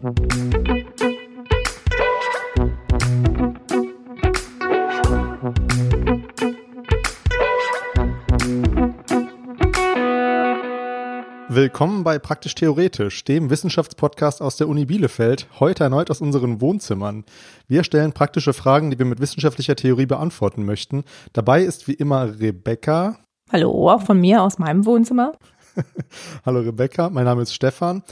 Willkommen bei Praktisch Theoretisch, dem Wissenschaftspodcast aus der Uni Bielefeld, heute erneut aus unseren Wohnzimmern. Wir stellen praktische Fragen, die wir mit wissenschaftlicher Theorie beantworten möchten. Dabei ist wie immer Rebecca. Hallo, auch von mir aus meinem Wohnzimmer. Hallo Rebecca, mein Name ist Stefan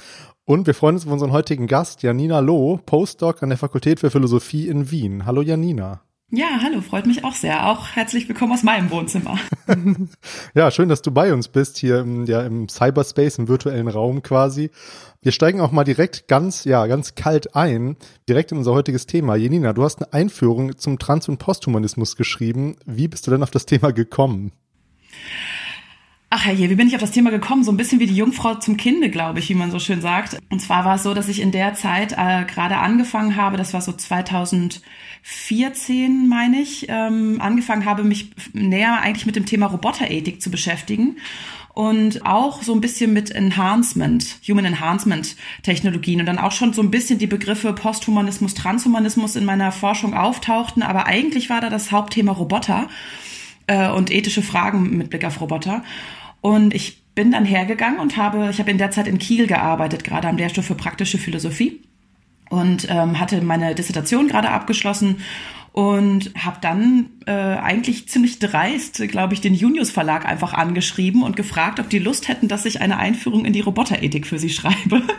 und wir freuen uns auf unseren heutigen Gast, Janina Loh, Postdoc an der Fakultät für Philosophie in Wien. Hallo Janina. Ja, hallo, freut mich auch sehr. Auch herzlich willkommen aus meinem Wohnzimmer. ja, schön, dass du bei uns bist, hier im, ja, im Cyberspace, im virtuellen Raum quasi. Wir steigen auch mal direkt ganz, ja, ganz kalt ein, direkt in unser heutiges Thema. Jenina, du hast eine Einführung zum Trans- und Posthumanismus geschrieben. Wie bist du denn auf das Thema gekommen? Ach herrje, wie bin ich auf das Thema gekommen? So ein bisschen wie die Jungfrau zum Kinde, glaube ich, wie man so schön sagt. Und zwar war es so, dass ich in der Zeit äh, gerade angefangen habe, das war so 2014, meine ich, ähm, angefangen habe, mich näher eigentlich mit dem Thema Roboterethik zu beschäftigen und auch so ein bisschen mit Enhancement, Human Enhancement Technologien und dann auch schon so ein bisschen die Begriffe Posthumanismus, Transhumanismus in meiner Forschung auftauchten, aber eigentlich war da das Hauptthema Roboter äh, und ethische Fragen mit Blick auf Roboter. Und ich bin dann hergegangen und habe, ich habe in der Zeit in Kiel gearbeitet, gerade am Lehrstuhl für praktische Philosophie und ähm, hatte meine Dissertation gerade abgeschlossen und habe dann äh, eigentlich ziemlich dreist, glaube ich, den Junius Verlag einfach angeschrieben und gefragt, ob die Lust hätten, dass ich eine Einführung in die Roboterethik für sie schreibe.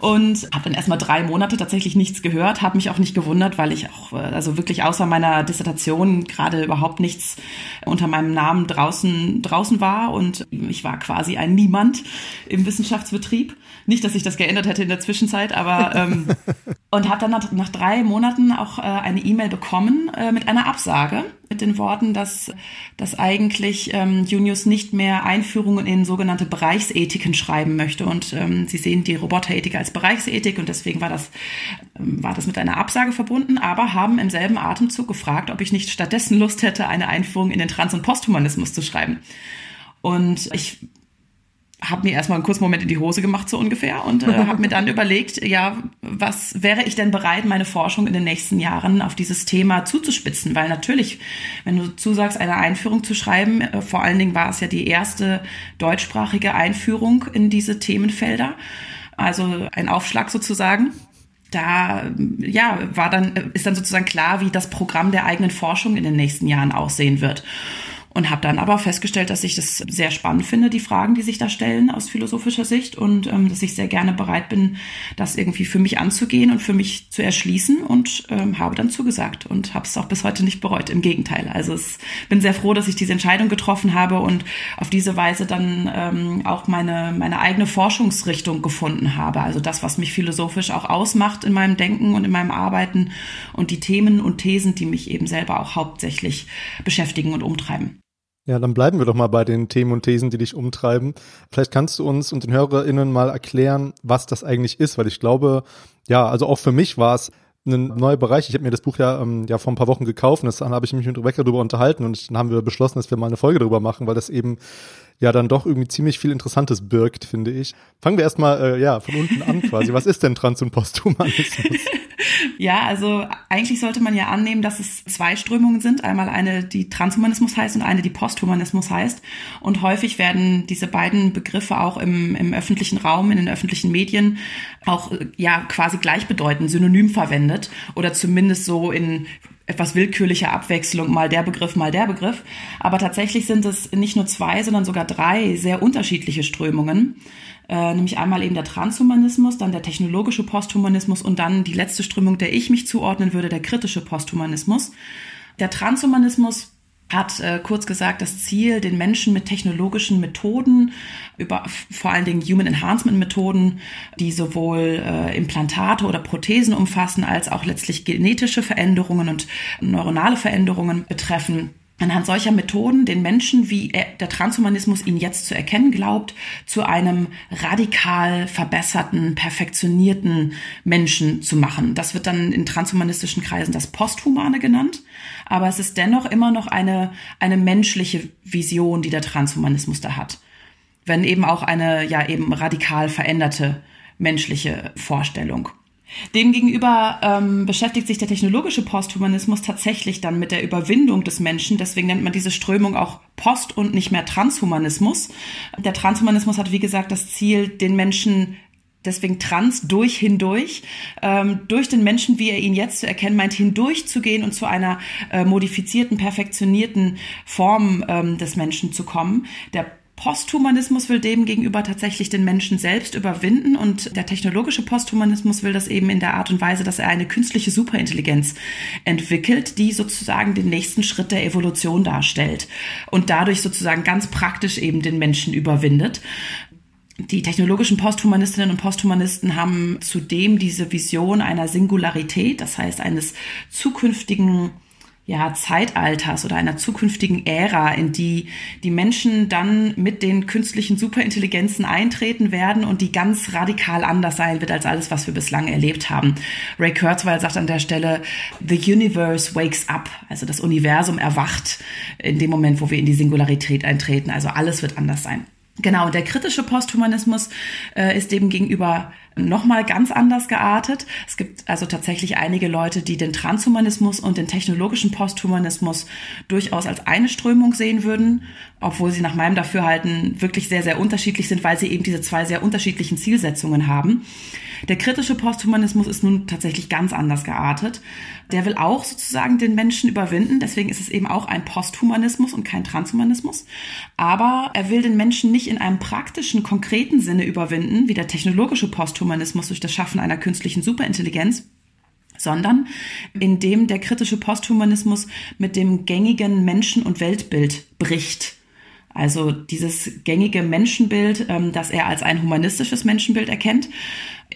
Und habe dann erstmal drei Monate tatsächlich nichts gehört, habe mich auch nicht gewundert, weil ich auch, äh, also wirklich außer meiner Dissertation gerade überhaupt nichts unter meinem Namen draußen, draußen war und ich war quasi ein Niemand im Wissenschaftsbetrieb. Nicht, dass sich das geändert hätte in der Zwischenzeit, aber ähm, und habe dann nach, nach, drei Monaten auch äh, eine E-Mail bekommen äh, mit einer Absage mit den Worten, dass, dass eigentlich ähm, Junius nicht mehr Einführungen in sogenannte Bereichsethiken schreiben möchte und ähm, sie sehen die Roboterethik als Bereichsethik und deswegen war das ähm, war das mit einer Absage verbunden, aber haben im selben Atemzug gefragt, ob ich nicht stattdessen Lust hätte, eine Einführung in den Trans- und Posthumanismus zu schreiben. Und ich habe mir erstmal einen kurzen Moment in die Hose gemacht, so ungefähr, und äh, habe mir dann überlegt, ja, was wäre ich denn bereit, meine Forschung in den nächsten Jahren auf dieses Thema zuzuspitzen? Weil natürlich, wenn du zusagst, eine Einführung zu schreiben, äh, vor allen Dingen war es ja die erste deutschsprachige Einführung in diese Themenfelder, also ein Aufschlag sozusagen. Da ja war dann ist dann sozusagen klar, wie das Programm der eigenen Forschung in den nächsten Jahren aussehen wird und habe dann aber festgestellt, dass ich das sehr spannend finde, die Fragen, die sich da stellen aus philosophischer Sicht und ähm, dass ich sehr gerne bereit bin, das irgendwie für mich anzugehen und für mich zu erschließen und ähm, habe dann zugesagt und habe es auch bis heute nicht bereut. Im Gegenteil, also es bin sehr froh, dass ich diese Entscheidung getroffen habe und auf diese Weise dann ähm, auch meine meine eigene Forschungsrichtung gefunden habe. Also das, was mich philosophisch auch ausmacht in meinem Denken und in meinem Arbeiten und die Themen und Thesen, die mich eben selber auch hauptsächlich beschäftigen und umtreiben. Ja, dann bleiben wir doch mal bei den Themen und Thesen, die dich umtreiben. Vielleicht kannst du uns und den HörerInnen mal erklären, was das eigentlich ist, weil ich glaube, ja, also auch für mich war es ein neuer Bereich. Ich habe mir das Buch ja, ähm, ja vor ein paar Wochen gekauft und dann habe ich mich mit Rebecca darüber unterhalten und dann haben wir beschlossen, dass wir mal eine Folge darüber machen, weil das eben ja dann doch irgendwie ziemlich viel Interessantes birgt, finde ich. Fangen wir erstmal äh, ja, von unten an quasi. Was ist denn Trans- und Posthumanismus? ja, also eigentlich sollte man ja annehmen, dass es zwei Strömungen sind. Einmal eine, die Transhumanismus heißt und eine, die Posthumanismus heißt. Und häufig werden diese beiden Begriffe auch im, im öffentlichen Raum, in den öffentlichen Medien auch ja quasi gleichbedeutend, synonym verwendet oder zumindest so in etwas willkürliche Abwechslung, mal der Begriff, mal der Begriff. Aber tatsächlich sind es nicht nur zwei, sondern sogar drei sehr unterschiedliche Strömungen. Äh, nämlich einmal eben der Transhumanismus, dann der technologische Posthumanismus und dann die letzte Strömung, der ich mich zuordnen würde, der kritische Posthumanismus. Der Transhumanismus hat äh, kurz gesagt das Ziel, den Menschen mit technologischen Methoden, über vor allen Dingen Human Enhancement Methoden, die sowohl äh, Implantate oder Prothesen umfassen, als auch letztlich genetische Veränderungen und neuronale Veränderungen betreffen, anhand solcher Methoden den Menschen, wie er, der Transhumanismus ihn jetzt zu erkennen glaubt, zu einem radikal verbesserten, perfektionierten Menschen zu machen. Das wird dann in transhumanistischen Kreisen das Posthumane genannt, aber es ist dennoch immer noch eine, eine menschliche Vision, die der Transhumanismus da hat. Wenn eben auch eine, ja, eben radikal veränderte menschliche Vorstellung. Demgegenüber ähm, beschäftigt sich der technologische Posthumanismus tatsächlich dann mit der Überwindung des Menschen. Deswegen nennt man diese Strömung auch Post- und nicht mehr Transhumanismus. Der Transhumanismus hat, wie gesagt, das Ziel, den Menschen deswegen trans durch hindurch, ähm, durch den Menschen, wie er ihn jetzt zu erkennen meint, hindurchzugehen und zu einer äh, modifizierten, perfektionierten Form ähm, des Menschen zu kommen. Der Posthumanismus will dem gegenüber tatsächlich den Menschen selbst überwinden und der technologische Posthumanismus will das eben in der Art und Weise, dass er eine künstliche Superintelligenz entwickelt, die sozusagen den nächsten Schritt der Evolution darstellt und dadurch sozusagen ganz praktisch eben den Menschen überwindet. Die technologischen Posthumanistinnen und Posthumanisten haben zudem diese Vision einer Singularität, das heißt eines zukünftigen ja, Zeitalters oder einer zukünftigen Ära, in die die Menschen dann mit den künstlichen Superintelligenzen eintreten werden und die ganz radikal anders sein wird als alles, was wir bislang erlebt haben. Ray Kurzweil sagt an der Stelle, The universe wakes up, also das Universum erwacht in dem Moment, wo wir in die Singularität eintreten. Also alles wird anders sein. Genau, der kritische Posthumanismus äh, ist dem gegenüber nochmal ganz anders geartet. Es gibt also tatsächlich einige Leute, die den Transhumanismus und den technologischen Posthumanismus durchaus als eine Strömung sehen würden, obwohl sie nach meinem Dafürhalten wirklich sehr, sehr unterschiedlich sind, weil sie eben diese zwei sehr unterschiedlichen Zielsetzungen haben. Der kritische Posthumanismus ist nun tatsächlich ganz anders geartet. Der will auch sozusagen den Menschen überwinden. Deswegen ist es eben auch ein Posthumanismus und kein Transhumanismus. Aber er will den Menschen nicht in einem praktischen, konkreten Sinne überwinden, wie der technologische Posthumanismus durch das Schaffen einer künstlichen Superintelligenz, sondern indem der kritische Posthumanismus mit dem gängigen Menschen- und Weltbild bricht. Also dieses gängige Menschenbild, ähm, das er als ein humanistisches Menschenbild erkennt,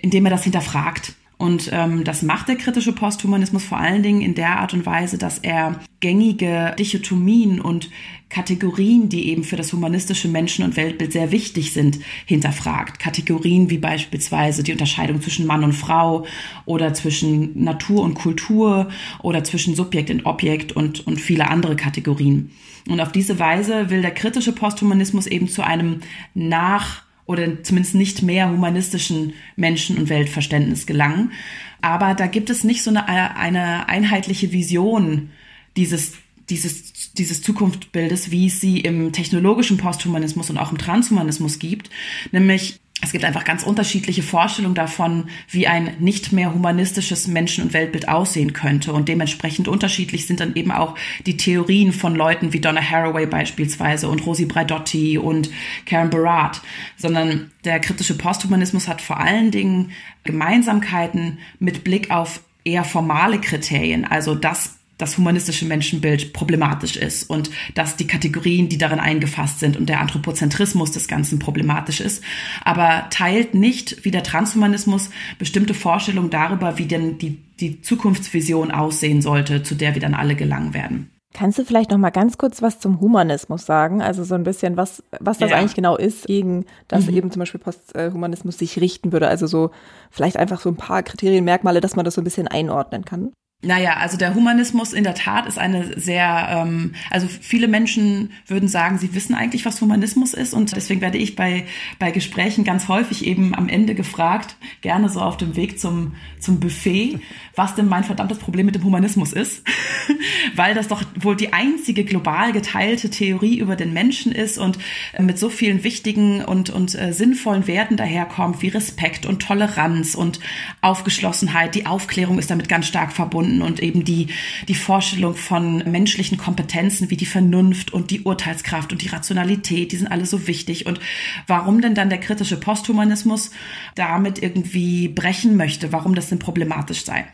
indem er das hinterfragt. Und ähm, das macht der kritische Posthumanismus vor allen Dingen in der Art und Weise, dass er gängige Dichotomien und Kategorien, die eben für das humanistische Menschen- und Weltbild sehr wichtig sind, hinterfragt. Kategorien wie beispielsweise die Unterscheidung zwischen Mann und Frau oder zwischen Natur und Kultur oder zwischen Subjekt und Objekt und, und viele andere Kategorien. Und auf diese Weise will der kritische Posthumanismus eben zu einem nach oder zumindest nicht mehr humanistischen Menschen- und Weltverständnis gelangen. Aber da gibt es nicht so eine, eine einheitliche Vision dieses, dieses, dieses Zukunftsbildes, wie es sie im technologischen Posthumanismus und auch im Transhumanismus gibt, nämlich es gibt einfach ganz unterschiedliche Vorstellungen davon, wie ein nicht mehr humanistisches Menschen- und Weltbild aussehen könnte. Und dementsprechend unterschiedlich sind dann eben auch die Theorien von Leuten wie Donna Haraway beispielsweise und Rosi Braidotti und Karen Barat. Sondern der kritische Posthumanismus hat vor allen Dingen Gemeinsamkeiten mit Blick auf eher formale Kriterien. Also das das humanistische Menschenbild problematisch ist und dass die Kategorien, die darin eingefasst sind und der Anthropozentrismus des Ganzen problematisch ist, aber teilt nicht wie der Transhumanismus bestimmte Vorstellungen darüber, wie denn die, die Zukunftsvision aussehen sollte, zu der wir dann alle gelangen werden. Kannst du vielleicht noch mal ganz kurz was zum Humanismus sagen? Also so ein bisschen, was, was das ja. eigentlich genau ist, gegen das mhm. eben zum Beispiel Posthumanismus sich richten würde. Also so vielleicht einfach so ein paar Kriterien, Merkmale, dass man das so ein bisschen einordnen kann. Naja, also der Humanismus in der Tat ist eine sehr, ähm, also viele Menschen würden sagen, sie wissen eigentlich, was Humanismus ist. Und deswegen werde ich bei, bei Gesprächen ganz häufig eben am Ende gefragt, gerne so auf dem Weg zum, zum Buffet, was denn mein verdammtes Problem mit dem Humanismus ist, weil das doch wohl die einzige global geteilte Theorie über den Menschen ist und äh, mit so vielen wichtigen und, und äh, sinnvollen Werten daherkommt, wie Respekt und Toleranz und Aufgeschlossenheit. Die Aufklärung ist damit ganz stark verbunden finden und eben die, die Vorstellung von menschlichen Kompetenzen wie die Vernunft und die Urteilskraft und die Rationalität, die sind alle so wichtig. Und warum denn dann der kritische Posthumanismus damit irgendwie brechen möchte, warum das denn problematisch sei?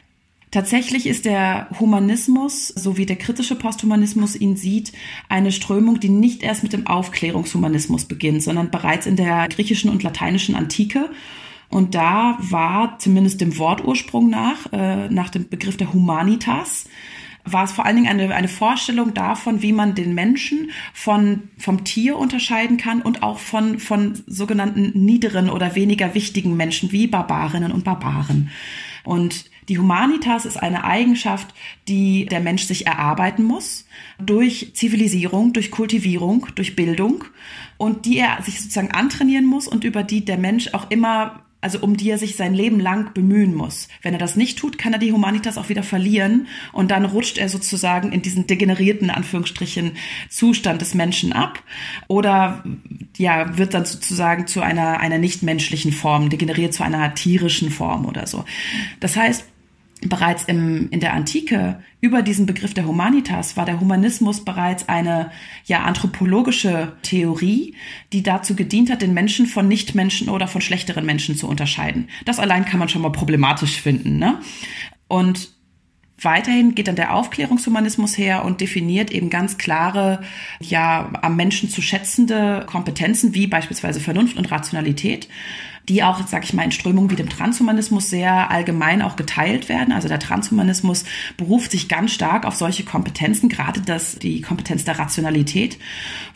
Tatsächlich ist der Humanismus, so wie der kritische Posthumanismus ihn sieht, eine Strömung, die nicht erst mit dem Aufklärungshumanismus beginnt, sondern bereits in der griechischen und lateinischen Antike und da war zumindest dem Wortursprung nach, äh, nach dem Begriff der Humanitas, war es vor allen Dingen eine, eine Vorstellung davon, wie man den Menschen von, vom Tier unterscheiden kann und auch von, von sogenannten niederen oder weniger wichtigen Menschen wie Barbarinnen und Barbaren. Und die Humanitas ist eine Eigenschaft, die der Mensch sich erarbeiten muss durch Zivilisierung, durch Kultivierung, durch Bildung und die er sich sozusagen antrainieren muss und über die der Mensch auch immer also um die er sich sein Leben lang bemühen muss. Wenn er das nicht tut, kann er die Humanitas auch wieder verlieren und dann rutscht er sozusagen in diesen degenerierten Anführungsstrichen Zustand des Menschen ab oder ja wird dann sozusagen zu einer einer nichtmenschlichen Form, degeneriert zu einer tierischen Form oder so. Das heißt, bereits im, in der Antike über diesen Begriff der Humanitas war der Humanismus bereits eine ja anthropologische Theorie, die dazu gedient hat, den Menschen von Nichtmenschen oder von schlechteren Menschen zu unterscheiden. Das allein kann man schon mal problematisch finden. Ne? Und Weiterhin geht dann der Aufklärungshumanismus her und definiert eben ganz klare, ja, am Menschen zu schätzende Kompetenzen wie beispielsweise Vernunft und Rationalität die auch, sag ich mal, in Strömungen wie dem Transhumanismus sehr allgemein auch geteilt werden. Also der Transhumanismus beruft sich ganz stark auf solche Kompetenzen, gerade das, die Kompetenz der Rationalität,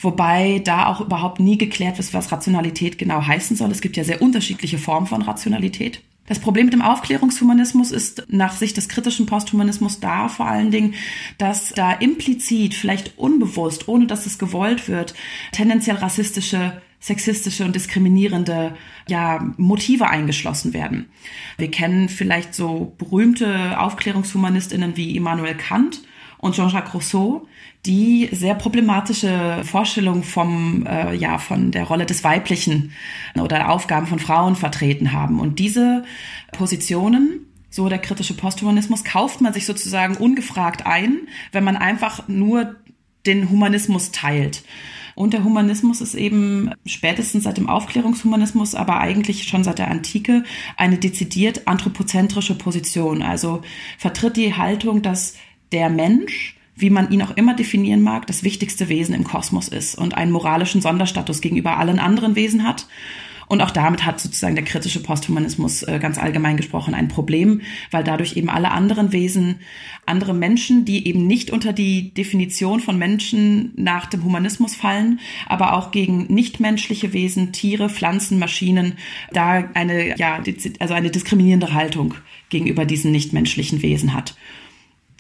wobei da auch überhaupt nie geklärt ist, was Rationalität genau heißen soll. Es gibt ja sehr unterschiedliche Formen von Rationalität. Das Problem mit dem Aufklärungshumanismus ist nach Sicht des kritischen Posthumanismus da vor allen Dingen, dass da implizit, vielleicht unbewusst, ohne dass es gewollt wird, tendenziell rassistische sexistische und diskriminierende ja, Motive eingeschlossen werden. Wir kennen vielleicht so berühmte Aufklärungshumanistinnen wie Immanuel Kant und Jean-Jacques Rousseau, die sehr problematische Vorstellungen vom, äh, ja, von der Rolle des Weiblichen oder Aufgaben von Frauen vertreten haben. Und diese Positionen so der kritische Posthumanismus, kauft man sich sozusagen ungefragt ein, wenn man einfach nur den Humanismus teilt. Und der Humanismus ist eben spätestens seit dem Aufklärungshumanismus, aber eigentlich schon seit der Antike eine dezidiert anthropozentrische Position. Also vertritt die Haltung, dass der Mensch wie man ihn auch immer definieren mag, das wichtigste Wesen im Kosmos ist und einen moralischen Sonderstatus gegenüber allen anderen Wesen hat und auch damit hat sozusagen der kritische Posthumanismus äh, ganz allgemein gesprochen ein Problem, weil dadurch eben alle anderen Wesen, andere Menschen, die eben nicht unter die Definition von Menschen nach dem Humanismus fallen, aber auch gegen nichtmenschliche Wesen, Tiere, Pflanzen, Maschinen, da eine, ja, also eine diskriminierende Haltung gegenüber diesen nichtmenschlichen Wesen hat.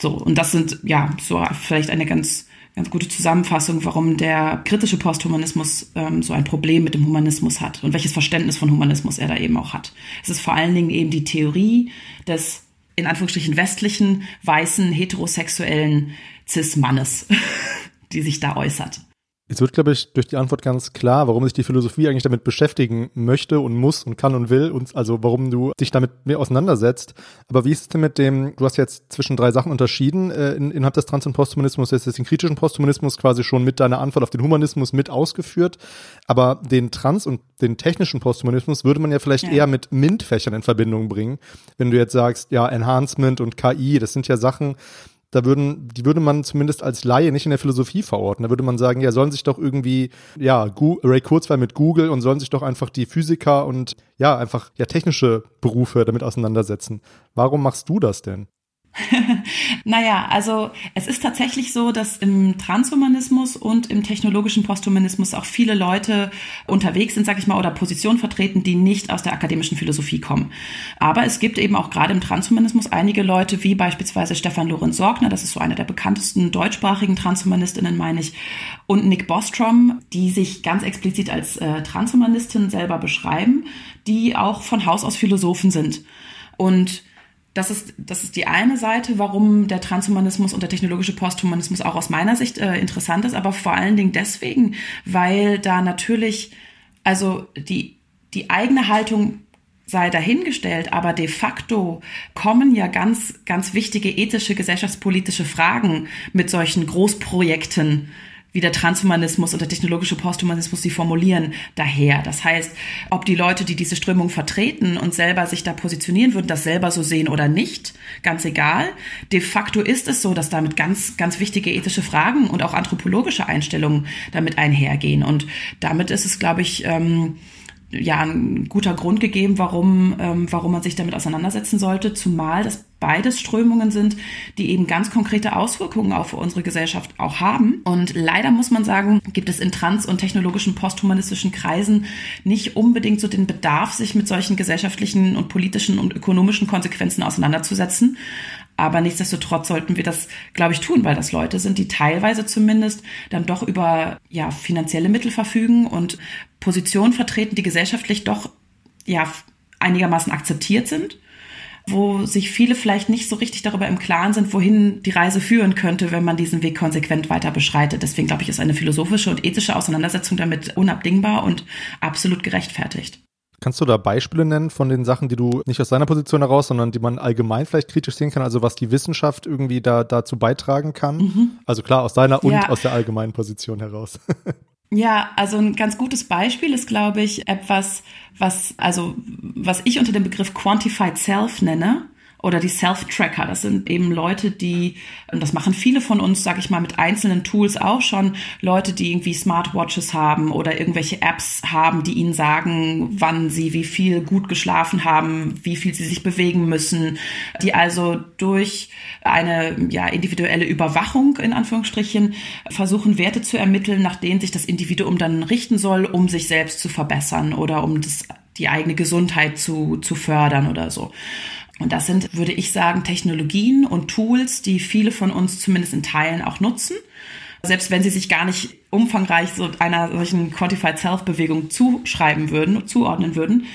So, und das sind ja so vielleicht eine ganz ganz gute Zusammenfassung, warum der kritische Posthumanismus ähm, so ein Problem mit dem Humanismus hat und welches Verständnis von Humanismus er da eben auch hat. Es ist vor allen Dingen eben die Theorie des in Anführungsstrichen westlichen, weißen, heterosexuellen Cis-Mannes, die sich da äußert. Jetzt wird, glaube ich, durch die Antwort ganz klar, warum sich die Philosophie eigentlich damit beschäftigen möchte und muss und kann und will und also warum du dich damit mehr auseinandersetzt. Aber wie ist es denn mit dem, du hast jetzt zwischen drei Sachen unterschieden äh, in, innerhalb des Trans- und Posthumanismus, jetzt ist den kritischen Posthumanismus quasi schon mit deiner Antwort auf den Humanismus mit ausgeführt, aber den Trans- und den technischen Posthumanismus würde man ja vielleicht ja. eher mit MINT-Fächern in Verbindung bringen. Wenn du jetzt sagst, ja, Enhancement und KI, das sind ja Sachen, da würden, die würde man zumindest als Laie nicht in der Philosophie verorten. Da würde man sagen, ja, sollen sich doch irgendwie, ja, Gu Ray Kurzweil mit Google und sollen sich doch einfach die Physiker und ja, einfach ja technische Berufe damit auseinandersetzen. Warum machst du das denn? naja, also es ist tatsächlich so, dass im Transhumanismus und im technologischen Posthumanismus auch viele Leute unterwegs sind, sag ich mal, oder Positionen vertreten, die nicht aus der akademischen Philosophie kommen. Aber es gibt eben auch gerade im Transhumanismus einige Leute, wie beispielsweise Stefan Lorenz Sorgner, das ist so einer der bekanntesten deutschsprachigen Transhumanistinnen, meine ich, und Nick Bostrom, die sich ganz explizit als äh, Transhumanistin selber beschreiben, die auch von Haus aus Philosophen sind. Und das ist, das ist die eine Seite, warum der Transhumanismus und der technologische Posthumanismus auch aus meiner Sicht äh, interessant ist, aber vor allen Dingen deswegen, weil da natürlich, also die, die eigene Haltung sei dahingestellt, aber de facto kommen ja ganz, ganz wichtige ethische, gesellschaftspolitische Fragen mit solchen Großprojekten wie der Transhumanismus und der technologische Posthumanismus sie formulieren, daher. Das heißt, ob die Leute, die diese Strömung vertreten und selber sich da positionieren würden, das selber so sehen oder nicht, ganz egal. De facto ist es so, dass damit ganz, ganz wichtige ethische Fragen und auch anthropologische Einstellungen damit einhergehen. Und damit ist es, glaube ich, ähm, ja ein guter Grund gegeben, warum, ähm, warum man sich damit auseinandersetzen sollte, zumal das beides Strömungen sind, die eben ganz konkrete Auswirkungen auf unsere Gesellschaft auch haben. Und leider muss man sagen, gibt es in trans- und technologischen posthumanistischen Kreisen nicht unbedingt so den Bedarf, sich mit solchen gesellschaftlichen und politischen und ökonomischen Konsequenzen auseinanderzusetzen. Aber nichtsdestotrotz sollten wir das, glaube ich, tun, weil das Leute sind, die teilweise zumindest dann doch über ja, finanzielle Mittel verfügen und Positionen vertreten, die gesellschaftlich doch ja einigermaßen akzeptiert sind wo sich viele vielleicht nicht so richtig darüber im Klaren sind, wohin die Reise führen könnte, wenn man diesen Weg konsequent weiter beschreitet. Deswegen glaube ich, ist eine philosophische und ethische Auseinandersetzung damit unabdingbar und absolut gerechtfertigt. Kannst du da Beispiele nennen von den Sachen, die du nicht aus deiner Position heraus, sondern die man allgemein vielleicht kritisch sehen kann, also was die Wissenschaft irgendwie da dazu beitragen kann? Mhm. Also klar, aus deiner und ja. aus der allgemeinen Position heraus. Ja, also ein ganz gutes Beispiel ist, glaube ich, etwas, was, also, was ich unter dem Begriff Quantified Self nenne oder die Self-Tracker. Das sind eben Leute, die, und das machen viele von uns, sage ich mal, mit einzelnen Tools auch schon, Leute, die irgendwie Smartwatches haben oder irgendwelche Apps haben, die ihnen sagen, wann sie wie viel gut geschlafen haben, wie viel sie sich bewegen müssen, die also durch eine ja, individuelle Überwachung in Anführungsstrichen versuchen, Werte zu ermitteln, nach denen sich das Individuum dann richten soll, um sich selbst zu verbessern oder um das, die eigene Gesundheit zu, zu fördern oder so. Und das sind, würde ich sagen, Technologien und Tools, die viele von uns zumindest in Teilen auch nutzen. Selbst wenn sie sich gar nicht umfangreich so einer solchen Quantified Self-Bewegung zuschreiben würden, zuordnen würden.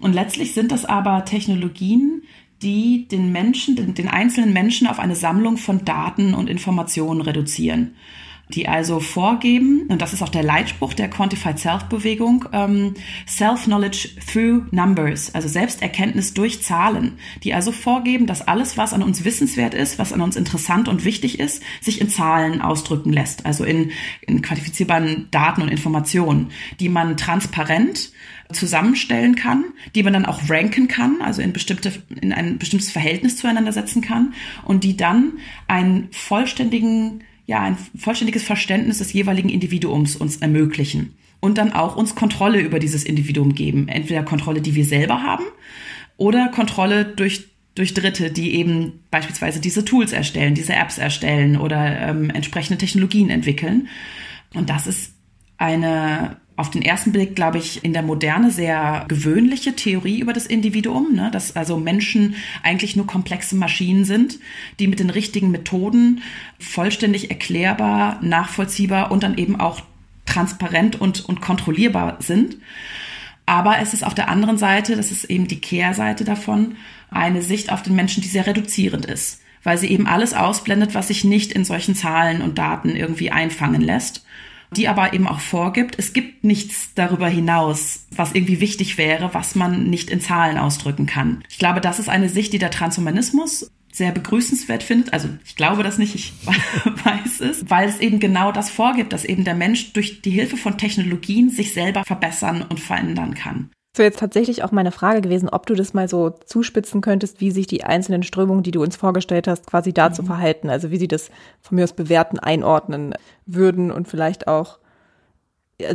Und letztlich sind das aber Technologien, die den Menschen, den, den einzelnen Menschen auf eine Sammlung von Daten und Informationen reduzieren die also vorgeben, und das ist auch der Leitspruch der Quantified Self-Bewegung, ähm, Self-Knowledge through Numbers, also Selbsterkenntnis durch Zahlen, die also vorgeben, dass alles, was an uns wissenswert ist, was an uns interessant und wichtig ist, sich in Zahlen ausdrücken lässt, also in, in quantifizierbaren Daten und Informationen, die man transparent zusammenstellen kann, die man dann auch ranken kann, also in bestimmte, in ein bestimmtes Verhältnis zueinander setzen kann und die dann einen vollständigen ja, ein vollständiges Verständnis des jeweiligen Individuums uns ermöglichen und dann auch uns Kontrolle über dieses Individuum geben. Entweder Kontrolle, die wir selber haben oder Kontrolle durch durch Dritte, die eben beispielsweise diese Tools erstellen, diese Apps erstellen oder ähm, entsprechende Technologien entwickeln. Und das ist eine auf den ersten Blick, glaube ich, in der Moderne sehr gewöhnliche Theorie über das Individuum, ne? dass also Menschen eigentlich nur komplexe Maschinen sind, die mit den richtigen Methoden vollständig erklärbar, nachvollziehbar und dann eben auch transparent und, und kontrollierbar sind. Aber es ist auf der anderen Seite, das ist eben die Kehrseite davon, eine Sicht auf den Menschen, die sehr reduzierend ist, weil sie eben alles ausblendet, was sich nicht in solchen Zahlen und Daten irgendwie einfangen lässt die aber eben auch vorgibt, es gibt nichts darüber hinaus, was irgendwie wichtig wäre, was man nicht in Zahlen ausdrücken kann. Ich glaube, das ist eine Sicht, die der Transhumanismus sehr begrüßenswert findet. Also ich glaube das nicht, ich weiß es, weil es eben genau das vorgibt, dass eben der Mensch durch die Hilfe von Technologien sich selber verbessern und verändern kann. Das wäre jetzt tatsächlich auch meine Frage gewesen, ob du das mal so zuspitzen könntest, wie sich die einzelnen Strömungen, die du uns vorgestellt hast, quasi dazu mhm. verhalten. Also wie sie das von mir aus bewerten, einordnen würden und vielleicht auch,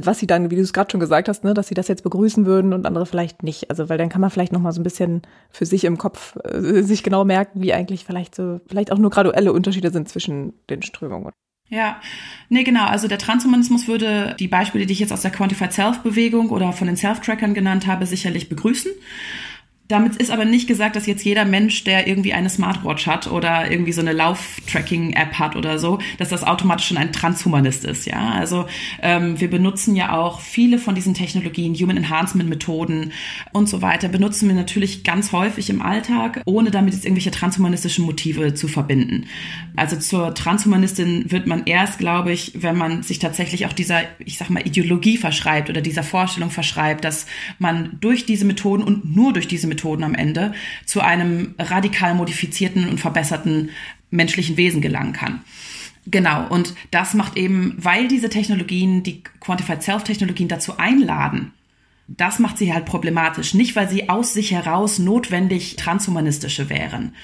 was sie dann, wie du es gerade schon gesagt hast, ne, dass sie das jetzt begrüßen würden und andere vielleicht nicht. Also weil dann kann man vielleicht noch mal so ein bisschen für sich im Kopf äh, sich genau merken, wie eigentlich vielleicht so, vielleicht auch nur graduelle Unterschiede sind zwischen den Strömungen. Ja, nee, genau. Also der Transhumanismus würde die Beispiele, die ich jetzt aus der Quantified Self-Bewegung oder von den Self-Trackern genannt habe, sicherlich begrüßen. Damit ist aber nicht gesagt, dass jetzt jeder Mensch, der irgendwie eine Smartwatch hat oder irgendwie so eine Lauf-Tracking-App hat oder so, dass das automatisch schon ein Transhumanist ist. Ja, also ähm, wir benutzen ja auch viele von diesen Technologien, Human Enhancement-Methoden und so weiter, benutzen wir natürlich ganz häufig im Alltag, ohne damit jetzt irgendwelche transhumanistischen Motive zu verbinden. Also zur Transhumanistin wird man erst, glaube ich, wenn man sich tatsächlich auch dieser, ich sag mal, Ideologie verschreibt oder dieser Vorstellung verschreibt, dass man durch diese Methoden und nur durch diese Methoden am Ende zu einem radikal modifizierten und verbesserten menschlichen Wesen gelangen kann. Genau, und das macht eben, weil diese Technologien, die Quantified Self-Technologien dazu einladen, das macht sie halt problematisch. Nicht, weil sie aus sich heraus notwendig transhumanistische wären.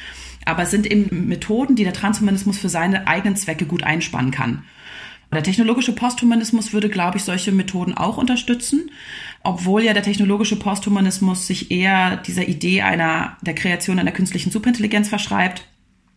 Aber es sind eben Methoden, die der Transhumanismus für seine eigenen Zwecke gut einspannen kann. Der technologische Posthumanismus würde, glaube ich, solche Methoden auch unterstützen, obwohl ja der technologische Posthumanismus sich eher dieser Idee einer der Kreation einer künstlichen Superintelligenz verschreibt.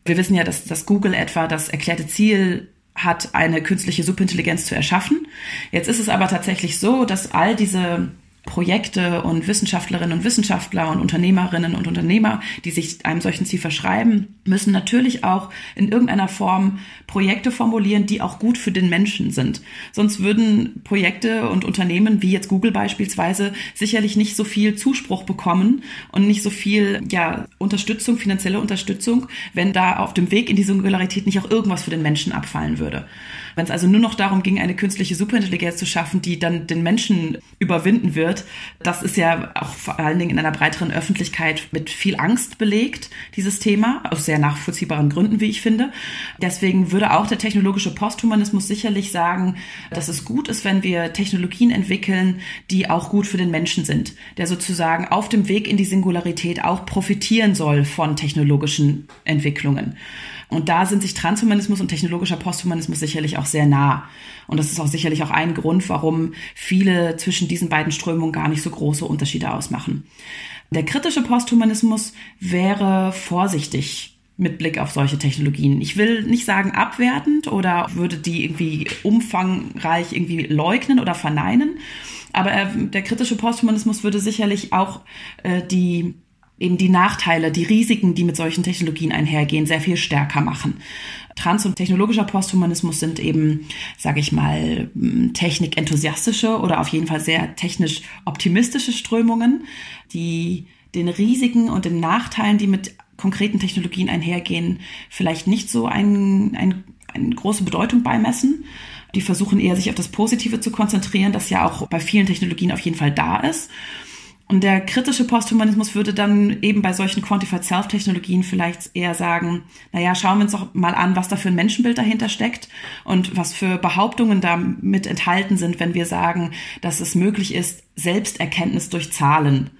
Wir wissen ja, dass, dass Google etwa das erklärte Ziel hat, eine künstliche Superintelligenz zu erschaffen. Jetzt ist es aber tatsächlich so, dass all diese Projekte und Wissenschaftlerinnen und Wissenschaftler und Unternehmerinnen und Unternehmer, die sich einem solchen Ziel verschreiben, müssen natürlich auch in irgendeiner Form Projekte formulieren, die auch gut für den Menschen sind. Sonst würden Projekte und Unternehmen wie jetzt Google beispielsweise sicherlich nicht so viel Zuspruch bekommen und nicht so viel ja, Unterstützung, finanzielle Unterstützung, wenn da auf dem Weg in die Singularität nicht auch irgendwas für den Menschen abfallen würde. Wenn es also nur noch darum ging, eine künstliche Superintelligenz zu schaffen, die dann den Menschen überwinden wird, das ist ja auch vor allen Dingen in einer breiteren Öffentlichkeit mit viel Angst belegt, dieses Thema, aus sehr nachvollziehbaren Gründen, wie ich finde. Deswegen würde auch der technologische Posthumanismus sicherlich sagen, dass es gut ist, wenn wir Technologien entwickeln, die auch gut für den Menschen sind, der sozusagen auf dem Weg in die Singularität auch profitieren soll von technologischen Entwicklungen. Und da sind sich Transhumanismus und technologischer Posthumanismus sicherlich auch sehr nah. Und das ist auch sicherlich auch ein Grund, warum viele zwischen diesen beiden Strömungen gar nicht so große Unterschiede ausmachen. Der kritische Posthumanismus wäre vorsichtig mit Blick auf solche Technologien. Ich will nicht sagen abwertend oder würde die irgendwie umfangreich irgendwie leugnen oder verneinen. Aber äh, der kritische Posthumanismus würde sicherlich auch äh, die eben die Nachteile, die Risiken, die mit solchen Technologien einhergehen, sehr viel stärker machen. Trans- und technologischer Posthumanismus sind eben, sage ich mal, technikenthusiastische oder auf jeden Fall sehr technisch optimistische Strömungen, die den Risiken und den Nachteilen, die mit konkreten Technologien einhergehen, vielleicht nicht so ein, ein, eine große Bedeutung beimessen. Die versuchen eher, sich auf das Positive zu konzentrieren, das ja auch bei vielen Technologien auf jeden Fall da ist. Und der kritische Posthumanismus würde dann eben bei solchen Quantified Self-Technologien vielleicht eher sagen, naja, schauen wir uns doch mal an, was da für ein Menschenbild dahinter steckt und was für Behauptungen damit enthalten sind, wenn wir sagen, dass es möglich ist, Selbsterkenntnis durch Zahlen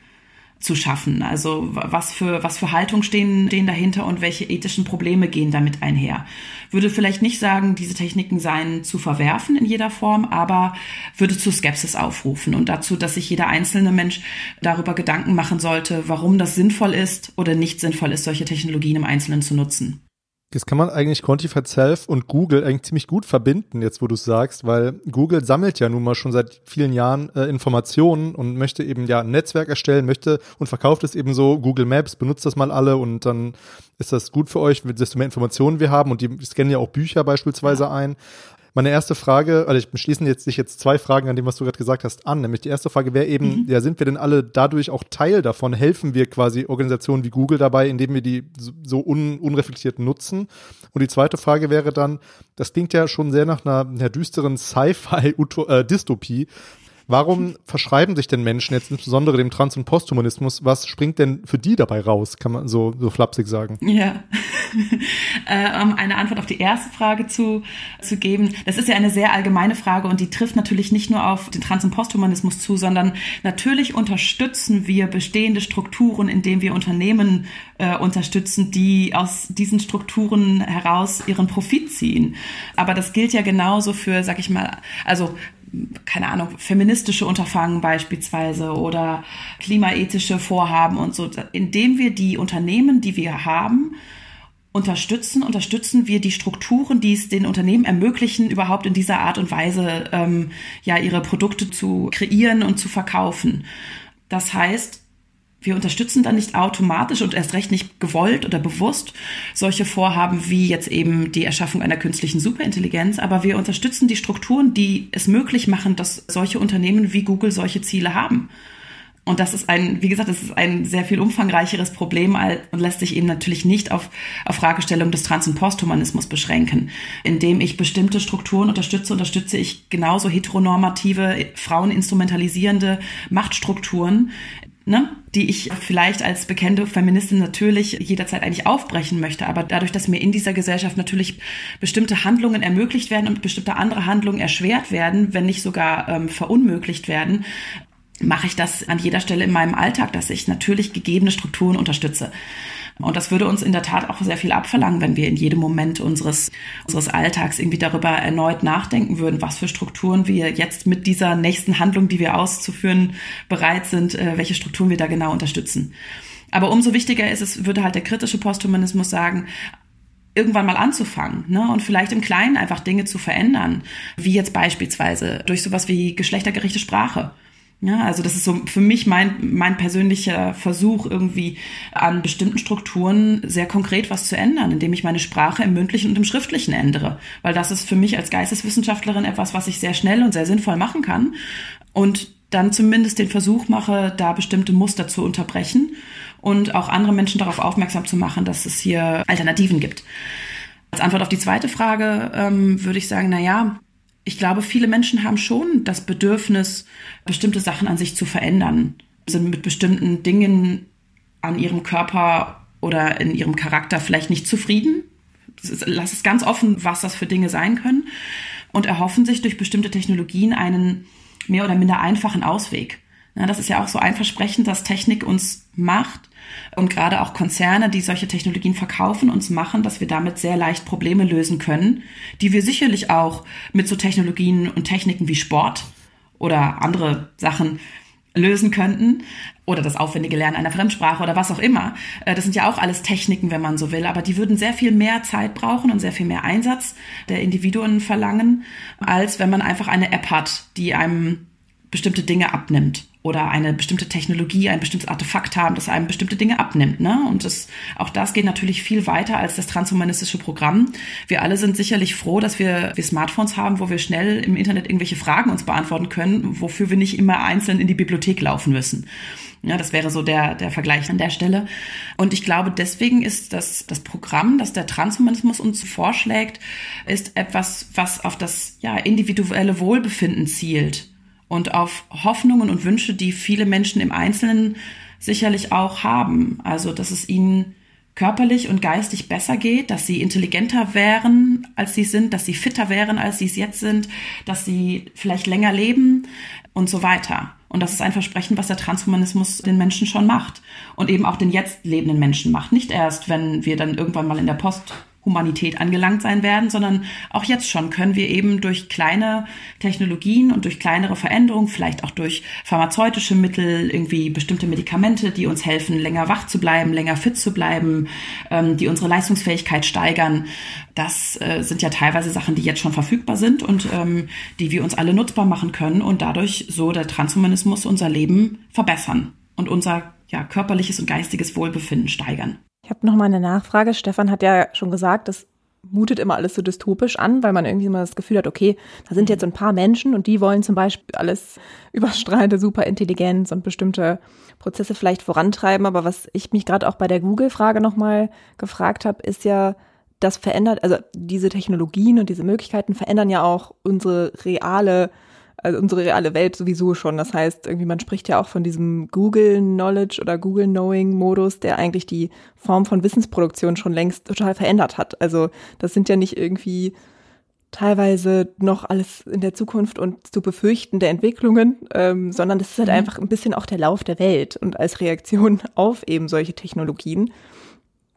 zu schaffen. Also was für, was für Haltung stehen, stehen dahinter und welche ethischen Probleme gehen damit einher. Würde vielleicht nicht sagen, diese Techniken seien zu verwerfen in jeder Form, aber würde zu Skepsis aufrufen und dazu, dass sich jeder einzelne Mensch darüber Gedanken machen sollte, warum das sinnvoll ist oder nicht sinnvoll ist, solche Technologien im Einzelnen zu nutzen. Das kann man eigentlich Quantified Self und Google eigentlich ziemlich gut verbinden, jetzt wo du es sagst, weil Google sammelt ja nun mal schon seit vielen Jahren äh, Informationen und möchte eben ja ein Netzwerk erstellen, möchte und verkauft es eben so, Google Maps, benutzt das mal alle und dann ist das gut für euch, desto mehr Informationen wir haben und die scannen ja auch Bücher beispielsweise ja. ein. Meine erste Frage, also ich schließen jetzt sich jetzt zwei Fragen an dem, was du gerade gesagt hast, an. Nämlich die erste Frage wäre eben, mhm. ja, sind wir denn alle dadurch auch Teil davon? Helfen wir quasi Organisationen wie Google dabei, indem wir die so un, unreflektiert nutzen? Und die zweite Frage wäre dann, das klingt ja schon sehr nach einer, einer düsteren Sci-Fi-Dystopie. Äh, Warum verschreiben sich denn Menschen jetzt insbesondere dem Trans- und Posthumanismus? Was springt denn für die dabei raus, kann man so, so flapsig sagen? Ja, um eine Antwort auf die erste Frage zu, zu geben. Das ist ja eine sehr allgemeine Frage und die trifft natürlich nicht nur auf den Trans- und Posthumanismus zu, sondern natürlich unterstützen wir bestehende Strukturen, indem wir Unternehmen äh, unterstützen, die aus diesen Strukturen heraus ihren Profit ziehen. Aber das gilt ja genauso für, sag ich mal, also keine Ahnung, feministische Unterfangen beispielsweise oder klimaethische Vorhaben und so. Indem wir die Unternehmen, die wir haben, unterstützen, unterstützen wir die Strukturen, die es den Unternehmen ermöglichen, überhaupt in dieser Art und Weise ähm, ja ihre Produkte zu kreieren und zu verkaufen. Das heißt, wir unterstützen dann nicht automatisch und erst recht nicht gewollt oder bewusst solche Vorhaben wie jetzt eben die Erschaffung einer künstlichen Superintelligenz, aber wir unterstützen die Strukturen, die es möglich machen, dass solche Unternehmen wie Google solche Ziele haben. Und das ist ein, wie gesagt, das ist ein sehr viel umfangreicheres Problem und lässt sich eben natürlich nicht auf, auf Fragestellung des Trans- und Posthumanismus beschränken. Indem ich bestimmte Strukturen unterstütze, unterstütze ich genauso heteronormative, fraueninstrumentalisierende Machtstrukturen, ne, die ich vielleicht als bekannte Feministin natürlich jederzeit eigentlich aufbrechen möchte. Aber dadurch, dass mir in dieser Gesellschaft natürlich bestimmte Handlungen ermöglicht werden und bestimmte andere Handlungen erschwert werden, wenn nicht sogar ähm, verunmöglicht werden, mache ich das an jeder Stelle in meinem Alltag, dass ich natürlich gegebene Strukturen unterstütze. Und das würde uns in der Tat auch sehr viel abverlangen, wenn wir in jedem Moment unseres, unseres Alltags irgendwie darüber erneut nachdenken würden, was für Strukturen wir jetzt mit dieser nächsten Handlung, die wir auszuführen, bereit sind, äh, welche Strukturen wir da genau unterstützen. Aber umso wichtiger ist es, würde halt der kritische Posthumanismus sagen, irgendwann mal anzufangen ne? und vielleicht im Kleinen einfach Dinge zu verändern, wie jetzt beispielsweise durch sowas wie geschlechtergerechte Sprache Ja, also das ist so für mich mein, mein persönlicher Versuch, irgendwie an bestimmten Strukturen sehr konkret was zu ändern, indem ich meine Sprache im mündlichen und im schriftlichen ändere. Weil das ist für mich als Geisteswissenschaftlerin etwas, was ich sehr schnell und sehr sinnvoll machen kann. Und dann zumindest den Versuch mache, da bestimmte Muster zu unterbrechen und auch andere Menschen darauf aufmerksam zu machen, dass es hier Alternativen gibt. Als Antwort auf die zweite Frage ähm, würde ich sagen, na ja, ich glaube, viele Menschen haben schon das Bedürfnis, bestimmte Sachen an sich zu verändern, sind mit bestimmten Dingen an ihrem Körper oder in ihrem Charakter vielleicht nicht zufrieden. Lass es ganz offen, was das für Dinge sein können und erhoffen sich durch bestimmte Technologien einen mehr oder minder einfachen Ausweg. Ja, das ist ja auch so ein Versprechen, das Technik uns macht und gerade auch Konzerne, die solche Technologien verkaufen, uns machen, dass wir damit sehr leicht Probleme lösen können, die wir sicherlich auch mit so Technologien und Techniken wie Sport oder andere Sachen lösen könnten oder das aufwendige Lernen einer Fremdsprache oder was auch immer. Äh, das sind ja auch alles Techniken, wenn man so will, aber die würden sehr viel mehr Zeit brauchen und sehr viel mehr Einsatz der Individuen verlangen, als wenn man einfach eine App hat, die einem bestimmte Dinge abnimmt oder eine bestimmte Technologie, ein bestimmtes Artefakt haben, das einem bestimmte Dinge abnimmt. Ne? Und das, auch das geht natürlich viel weiter als das transhumanistische Programm. Wir alle sind sicherlich froh, dass wir, wir Smartphones haben, wo wir schnell im Internet irgendwelche Fragen uns beantworten können, wofür wir nicht immer einzeln in die Bibliothek laufen müssen. Ja, das wäre so der, der Vergleich an der Stelle. Und ich glaube, deswegen ist das, das Programm, das der Transhumanismus uns vorschlägt, ist etwas, was auf das ja, individuelle Wohlbefinden zielt und auf Hoffnungen und Wünsche, die viele Menschen im Einzelnen sicherlich auch haben. Also, dass es ihnen körperlich und geistig besser geht, dass sie intelligenter wären, als sie sind, dass sie fitter wären, als sie es jetzt sind, dass sie vielleicht länger leben und so weiter. Und das ist ein Versprechen, was der Transhumanismus den Menschen schon macht und eben auch den jetzt lebenden Menschen macht. Nicht erst, wenn wir dann irgendwann mal in der Post Humanität angelangt sein werden, sondern auch jetzt schon können wir eben durch kleine Technologien und durch kleinere Veränderungen, vielleicht auch durch pharmazeutische Mittel, irgendwie bestimmte Medikamente, die uns helfen, länger wach zu bleiben, länger fit zu bleiben, ähm, die unsere Leistungsfähigkeit steigern. Das äh, sind ja teilweise Sachen, die jetzt schon verfügbar sind und ähm, die wir uns alle nutzbar machen können und dadurch so der Transhumanismus unser Leben verbessern und unser ja, körperliches und geistiges Wohlbefinden steigern. Ich habe noch mal eine Nachfrage. Stefan hat ja schon gesagt, das mutet immer alles so dystopisch an, weil man irgendwie immer das Gefühl hat, okay, da sind jetzt ein paar Menschen und die wollen zum Beispiel alles überstrahlende Superintelligenz und bestimmte Prozesse vielleicht vorantreiben. Aber was ich mich gerade auch bei der Google-Frage nochmal gefragt habe, ist ja, das verändert, also diese Technologien und diese Möglichkeiten verändern ja auch unsere reale also unsere reale Welt sowieso schon. Das heißt, irgendwie man spricht ja auch von diesem Google Knowledge oder Google Knowing Modus, der eigentlich die Form von Wissensproduktion schon längst total verändert hat. Also das sind ja nicht irgendwie teilweise noch alles in der Zukunft und zu befürchtende Entwicklungen, ähm, sondern das ist halt mhm. einfach ein bisschen auch der Lauf der Welt und als Reaktion auf eben solche Technologien.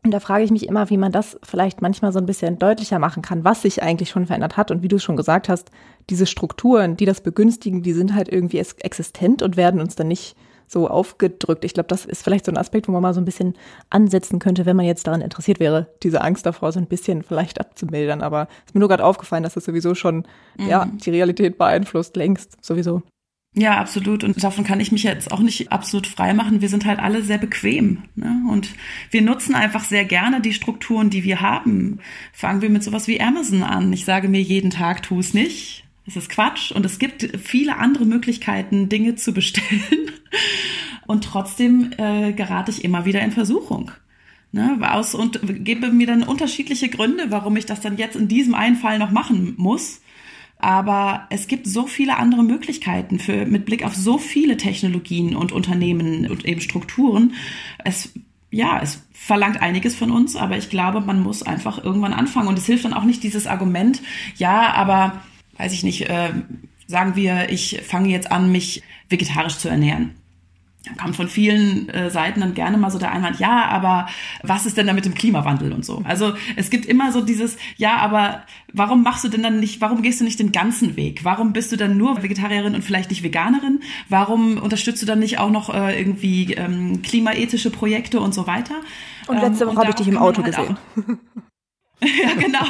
Und da frage ich mich immer, wie man das vielleicht manchmal so ein bisschen deutlicher machen kann, was sich eigentlich schon verändert hat. Und wie du schon gesagt hast, diese Strukturen, die das begünstigen, die sind halt irgendwie existent und werden uns dann nicht so aufgedrückt. Ich glaube, das ist vielleicht so ein Aspekt, wo man mal so ein bisschen ansetzen könnte, wenn man jetzt daran interessiert wäre, diese Angst davor so ein bisschen vielleicht abzumildern. Aber es ist mir nur gerade aufgefallen, dass das sowieso schon, mhm. ja, die Realität beeinflusst, längst sowieso. Ja, absolut. Und davon kann ich mich jetzt auch nicht absolut frei machen. Wir sind halt alle sehr bequem. Ne? Und wir nutzen einfach sehr gerne die Strukturen, die wir haben. Fangen wir mit sowas wie Amazon an. Ich sage mir jeden Tag, tu es nicht. Es ist Quatsch. Und es gibt viele andere Möglichkeiten, Dinge zu bestellen. Und trotzdem äh, gerate ich immer wieder in Versuchung. Ne, aus und gebe mir dann unterschiedliche Gründe, warum ich das dann jetzt in diesem einen Fall noch machen muss. Aber es gibt so viele andere Möglichkeiten für, mit Blick auf so viele Technologien und Unternehmen und eben Strukturen. Es, ja, es verlangt einiges von uns, aber ich glaube, man muss einfach irgendwann anfangen. Und es hilft dann auch nicht dieses Argument, ja, aber, weiß ich nicht, äh, sagen wir, ich fange jetzt an, mich vegetarisch zu ernähren kam von vielen äh, Seiten dann gerne mal so der Einwand, ja, aber was ist denn da mit dem Klimawandel und so? Also es gibt immer so dieses, ja, aber warum machst du denn dann nicht, warum gehst du nicht den ganzen Weg? Warum bist du dann nur Vegetarierin und vielleicht nicht Veganerin? Warum unterstützt du dann nicht auch noch äh, irgendwie ähm, klimaethische Projekte und so weiter? Und letzte ähm, Woche habe ich dich im Auto halt gesehen. ja, genau.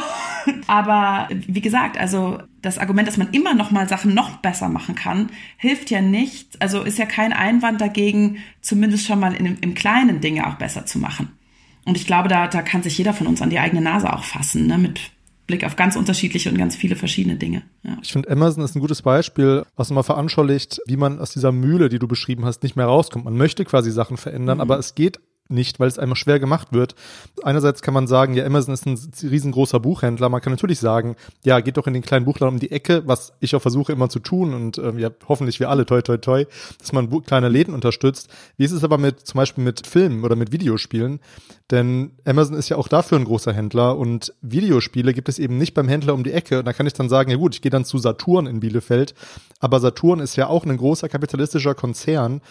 Aber wie gesagt, also das Argument, dass man immer noch mal Sachen noch besser machen kann, hilft ja nicht. Also ist ja kein Einwand dagegen, zumindest schon mal in, im kleinen Dinge auch besser zu machen. Und ich glaube, da, da kann sich jeder von uns an die eigene Nase auch fassen, ne? mit Blick auf ganz unterschiedliche und ganz viele verschiedene Dinge. Ja. Ich finde, Amazon ist ein gutes Beispiel, was nochmal veranschaulicht, wie man aus dieser Mühle, die du beschrieben hast, nicht mehr rauskommt. Man möchte quasi Sachen verändern, mhm. aber es geht nicht, weil es einmal schwer gemacht wird. Einerseits kann man sagen, ja, Amazon ist ein riesengroßer Buchhändler. Man kann natürlich sagen, ja, geht doch in den kleinen Buchladen um die Ecke, was ich auch versuche immer zu tun und ähm, ja, hoffentlich wir alle, toi, toi, toi, dass man kleine Läden unterstützt. Wie ist es aber mit, zum Beispiel mit Filmen oder mit Videospielen? Denn Amazon ist ja auch dafür ein großer Händler und Videospiele gibt es eben nicht beim Händler um die Ecke. Und da kann ich dann sagen, ja gut, ich gehe dann zu Saturn in Bielefeld. Aber Saturn ist ja auch ein großer kapitalistischer Konzern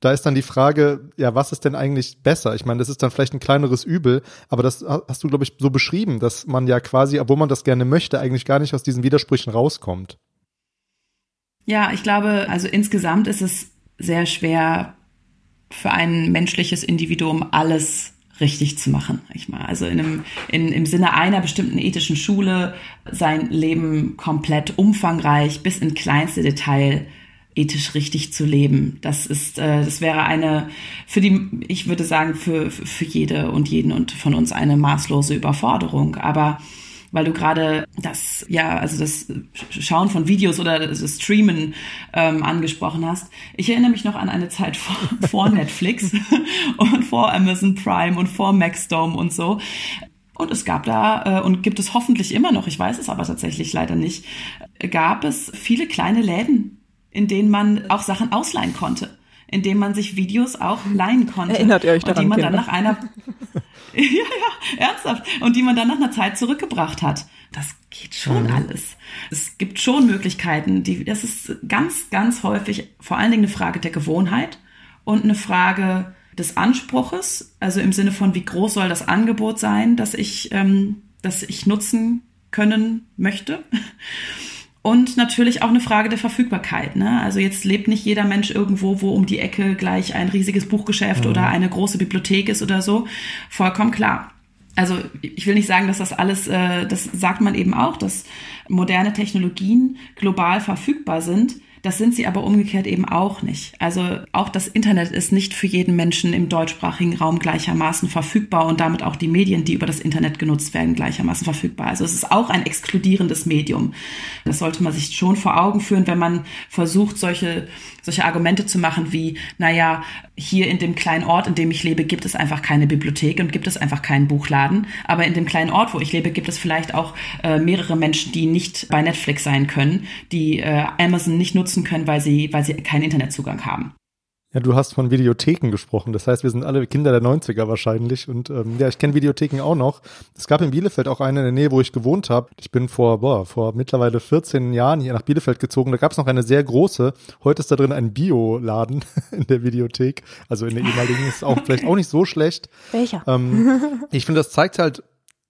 da ist dann die Frage, ja, was ist denn eigentlich besser? Ich meine, das ist dann vielleicht ein kleineres Übel, aber das hast du, glaube ich, so beschrieben, dass man ja quasi, obwohl man das gerne möchte, eigentlich gar nicht aus diesen Widersprüchen rauskommt. Ja, ich glaube, also insgesamt ist es sehr schwer für ein menschliches Individuum alles richtig zu machen. Ich mal. Also in einem, in, im Sinne einer bestimmten ethischen Schule sein Leben komplett umfangreich bis in kleinste Detail ethisch richtig zu leben. Das ist, äh, das wäre eine, für die, ich würde sagen, für, für jede und jeden und von uns eine maßlose Überforderung. Aber weil du gerade das, ja, also das Schauen von Videos oder das Streamen ähm, angesprochen hast. Ich erinnere mich noch an eine Zeit vor, vor Netflix und vor Amazon Prime und vor Maxdome und so. Und es gab da, äh, und gibt es hoffentlich immer noch, ich weiß es aber tatsächlich leider nicht, gab es viele kleine Läden, in denen man auch Sachen ausleihen konnte, in denen man sich Videos auch leihen konnte. Erinnert ihr euch daran? Und die man dann nach einer, ja, ja, ernsthaft, und die man dann nach einer Zeit zurückgebracht hat. Das geht schon mhm. alles. Es gibt schon Möglichkeiten, die, das ist ganz, ganz häufig vor allen Dingen eine Frage der Gewohnheit und eine Frage des Anspruches, also im Sinne von, wie groß soll das Angebot sein, das ich, ähm, das ich nutzen können möchte. Und natürlich auch eine Frage der Verfügbarkeit. Ne? Also jetzt lebt nicht jeder Mensch irgendwo, wo um die Ecke gleich ein riesiges Buchgeschäft mhm. oder eine große Bibliothek ist oder so. Vollkommen klar. Also ich will nicht sagen, dass das alles, äh, das sagt man eben auch, dass moderne Technologien global verfügbar sind. Das sind sie aber umgekehrt eben auch nicht. Also auch das Internet ist nicht für jeden Menschen im deutschsprachigen Raum gleichermaßen verfügbar und damit auch die Medien, die über das Internet genutzt werden, gleichermaßen verfügbar. Also es ist auch ein exkludierendes Medium. Das sollte man sich schon vor Augen führen, wenn man versucht, solche, solche Argumente zu machen wie, naja, hier in dem kleinen Ort, in dem ich lebe, gibt es einfach keine Bibliothek und gibt es einfach keinen Buchladen. Aber in dem kleinen Ort, wo ich lebe, gibt es vielleicht auch äh, mehrere Menschen, die nicht bei Netflix sein können, die äh, Amazon nicht nutzen können, weil sie, weil sie keinen Internetzugang haben. Ja, du hast von Videotheken gesprochen. Das heißt, wir sind alle Kinder der 90er wahrscheinlich. Und ähm, ja, ich kenne Videotheken auch noch. Es gab in Bielefeld auch eine in der Nähe, wo ich gewohnt habe. Ich bin vor, boah, vor mittlerweile 14 Jahren hier nach Bielefeld gezogen. Da gab es noch eine sehr große. Heute ist da drin ein Bioladen in der Videothek. Also in der ehemaligen ist auch vielleicht auch nicht so schlecht. Welcher? Ähm, ich finde, das zeigt halt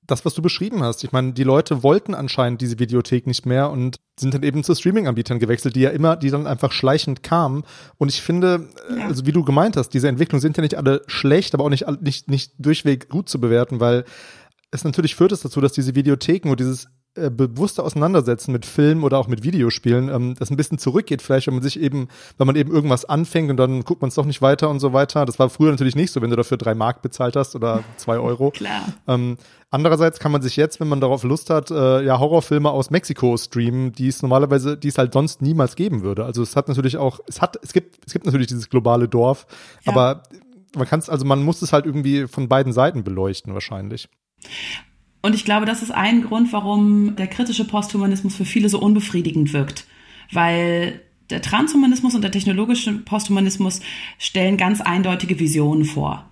das, was du beschrieben hast. Ich meine, die Leute wollten anscheinend diese Videothek nicht mehr und sind dann eben zu Streaming-Anbietern gewechselt, die ja immer, die dann einfach schleichend kamen. Und ich finde, ja. also wie du gemeint hast, diese Entwicklungen sind ja nicht alle schlecht, aber auch nicht, nicht, nicht durchweg gut zu bewerten, weil es natürlich führt es dazu, dass diese Videotheken und dieses äh, bewusste Auseinandersetzen mit Filmen oder auch mit Videospielen, ähm, das ein bisschen zurückgeht vielleicht, wenn man sich eben, wenn man eben irgendwas anfängt und dann guckt man es doch nicht weiter und so weiter. Das war früher natürlich nicht so, wenn du dafür drei Mark bezahlt hast oder zwei Euro. Klar. Ähm, andererseits kann man sich jetzt, wenn man darauf Lust hat, äh, ja Horrorfilme aus Mexiko streamen, die es normalerweise, die es halt sonst niemals geben würde. Also es hat natürlich auch, es hat, es gibt, es gibt natürlich dieses globale Dorf, ja. aber man kann es, also man muss es halt irgendwie von beiden Seiten beleuchten wahrscheinlich. Und ich glaube, das ist ein Grund, warum der kritische Posthumanismus für viele so unbefriedigend wirkt. Weil der Transhumanismus und der technologische Posthumanismus stellen ganz eindeutige Visionen vor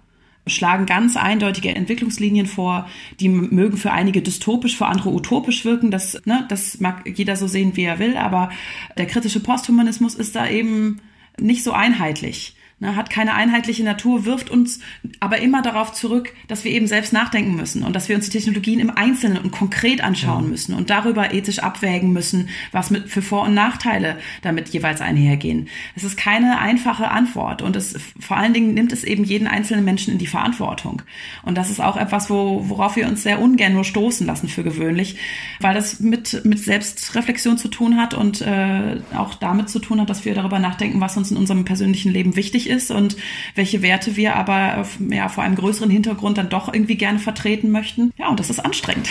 schlagen ganz eindeutige Entwicklungslinien vor, die mögen für einige dystopisch, für andere utopisch wirken. Das, ne, das mag jeder so sehen, wie er will, aber der kritische Posthumanismus ist da eben nicht so einheitlich ne, hat keine einheitliche Natur, wirft uns aber immer darauf zurück, dass wir eben selbst nachdenken müssen und dass wir uns die Technologien im Einzelnen und konkret anschauen mhm. müssen und darüber ethisch abwägen müssen, was mit für Vor- und Nachteile damit jeweils einhergehen. Es ist keine einfache Antwort und es vor allen Dingen nimmt es eben jeden einzelnen Menschen in die Verantwortung. Und das ist auch etwas, wo, worauf wir uns sehr ungern nur stoßen lassen für gewöhnlich, weil das mit, mit Selbstreflexion zu tun hat und äh, auch damit zu tun hat, dass wir darüber nachdenken, was uns in unserem persönlichen Leben wichtig ist und welche Werte wir aber ja, vor einem größeren Hintergrund dann doch irgendwie gerne vertreten möchten. Ja, und das ist anstrengend.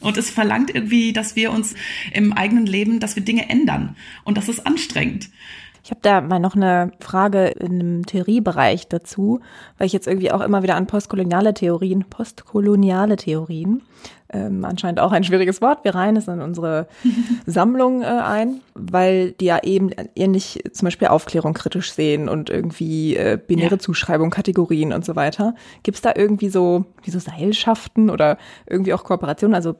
Und es verlangt irgendwie, dass wir uns im eigenen Leben, dass wir Dinge ändern. Und das ist anstrengend. Ich habe da mal noch eine Frage in einem Theoriebereich dazu, weil ich jetzt irgendwie auch immer wieder an postkoloniale Theorien, postkoloniale Theorien, ähm, anscheinend auch ein schwieriges Wort, wir reihen es in unsere Sammlung äh, ein, weil die ja eben ähnlich zum Beispiel Aufklärung kritisch sehen und irgendwie äh, binäre ja. Zuschreibung, Kategorien und so weiter. Gibt es da irgendwie so, wie so Seilschaften oder irgendwie auch Kooperationen? Also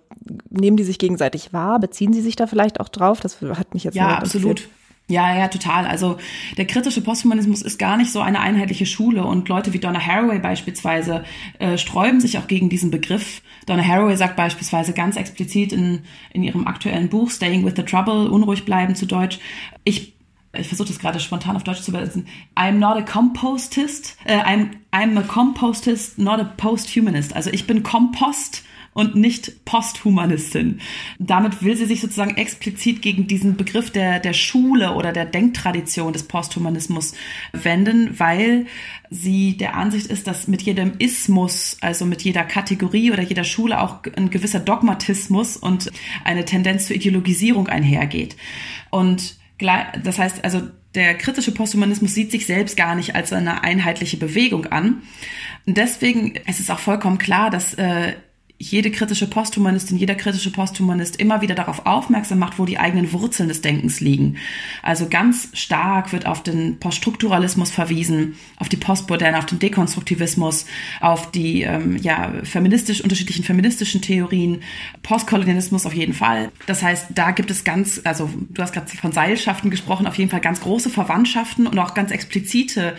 nehmen die sich gegenseitig wahr? Beziehen sie sich da vielleicht auch drauf? Das hat mich jetzt Ja, absolut. Ja, ja, total. Also der kritische Posthumanismus ist gar nicht so eine einheitliche Schule und Leute wie Donna Haraway beispielsweise äh, sträuben sich auch gegen diesen Begriff. Donna Haraway sagt beispielsweise ganz explizit in, in ihrem aktuellen Buch Staying with the Trouble, unruhig bleiben zu Deutsch, ich ich versuche das gerade spontan auf Deutsch zu übersetzen. I'm not a compostist. Äh, I'm, I'm a compostist, not a posthumanist. Also ich bin Kompost und nicht Posthumanistin. Damit will sie sich sozusagen explizit gegen diesen Begriff der, der Schule oder der Denktradition des Posthumanismus wenden, weil sie der Ansicht ist, dass mit jedem Ismus, also mit jeder Kategorie oder jeder Schule auch ein gewisser Dogmatismus und eine Tendenz zur Ideologisierung einhergeht. Und das heißt also, der kritische Posthumanismus sieht sich selbst gar nicht als eine einheitliche Bewegung an. Und deswegen ist es auch vollkommen klar, dass äh, jede kritische Posthumanistin, jeder kritische Posthumanist immer wieder darauf aufmerksam macht, wo die eigenen Wurzeln des Denkens liegen. Also ganz stark wird auf den Poststrukturalismus verwiesen, auf die Postmoderne, auf den Dekonstruktivismus, auf die ähm, ja, feministisch, unterschiedlichen feministischen Theorien, Postkolonialismus auf jeden Fall. Das heißt, da gibt es ganz, also du hast gerade von Seilschaften gesprochen, auf jeden Fall ganz große Verwandtschaften und auch ganz explizite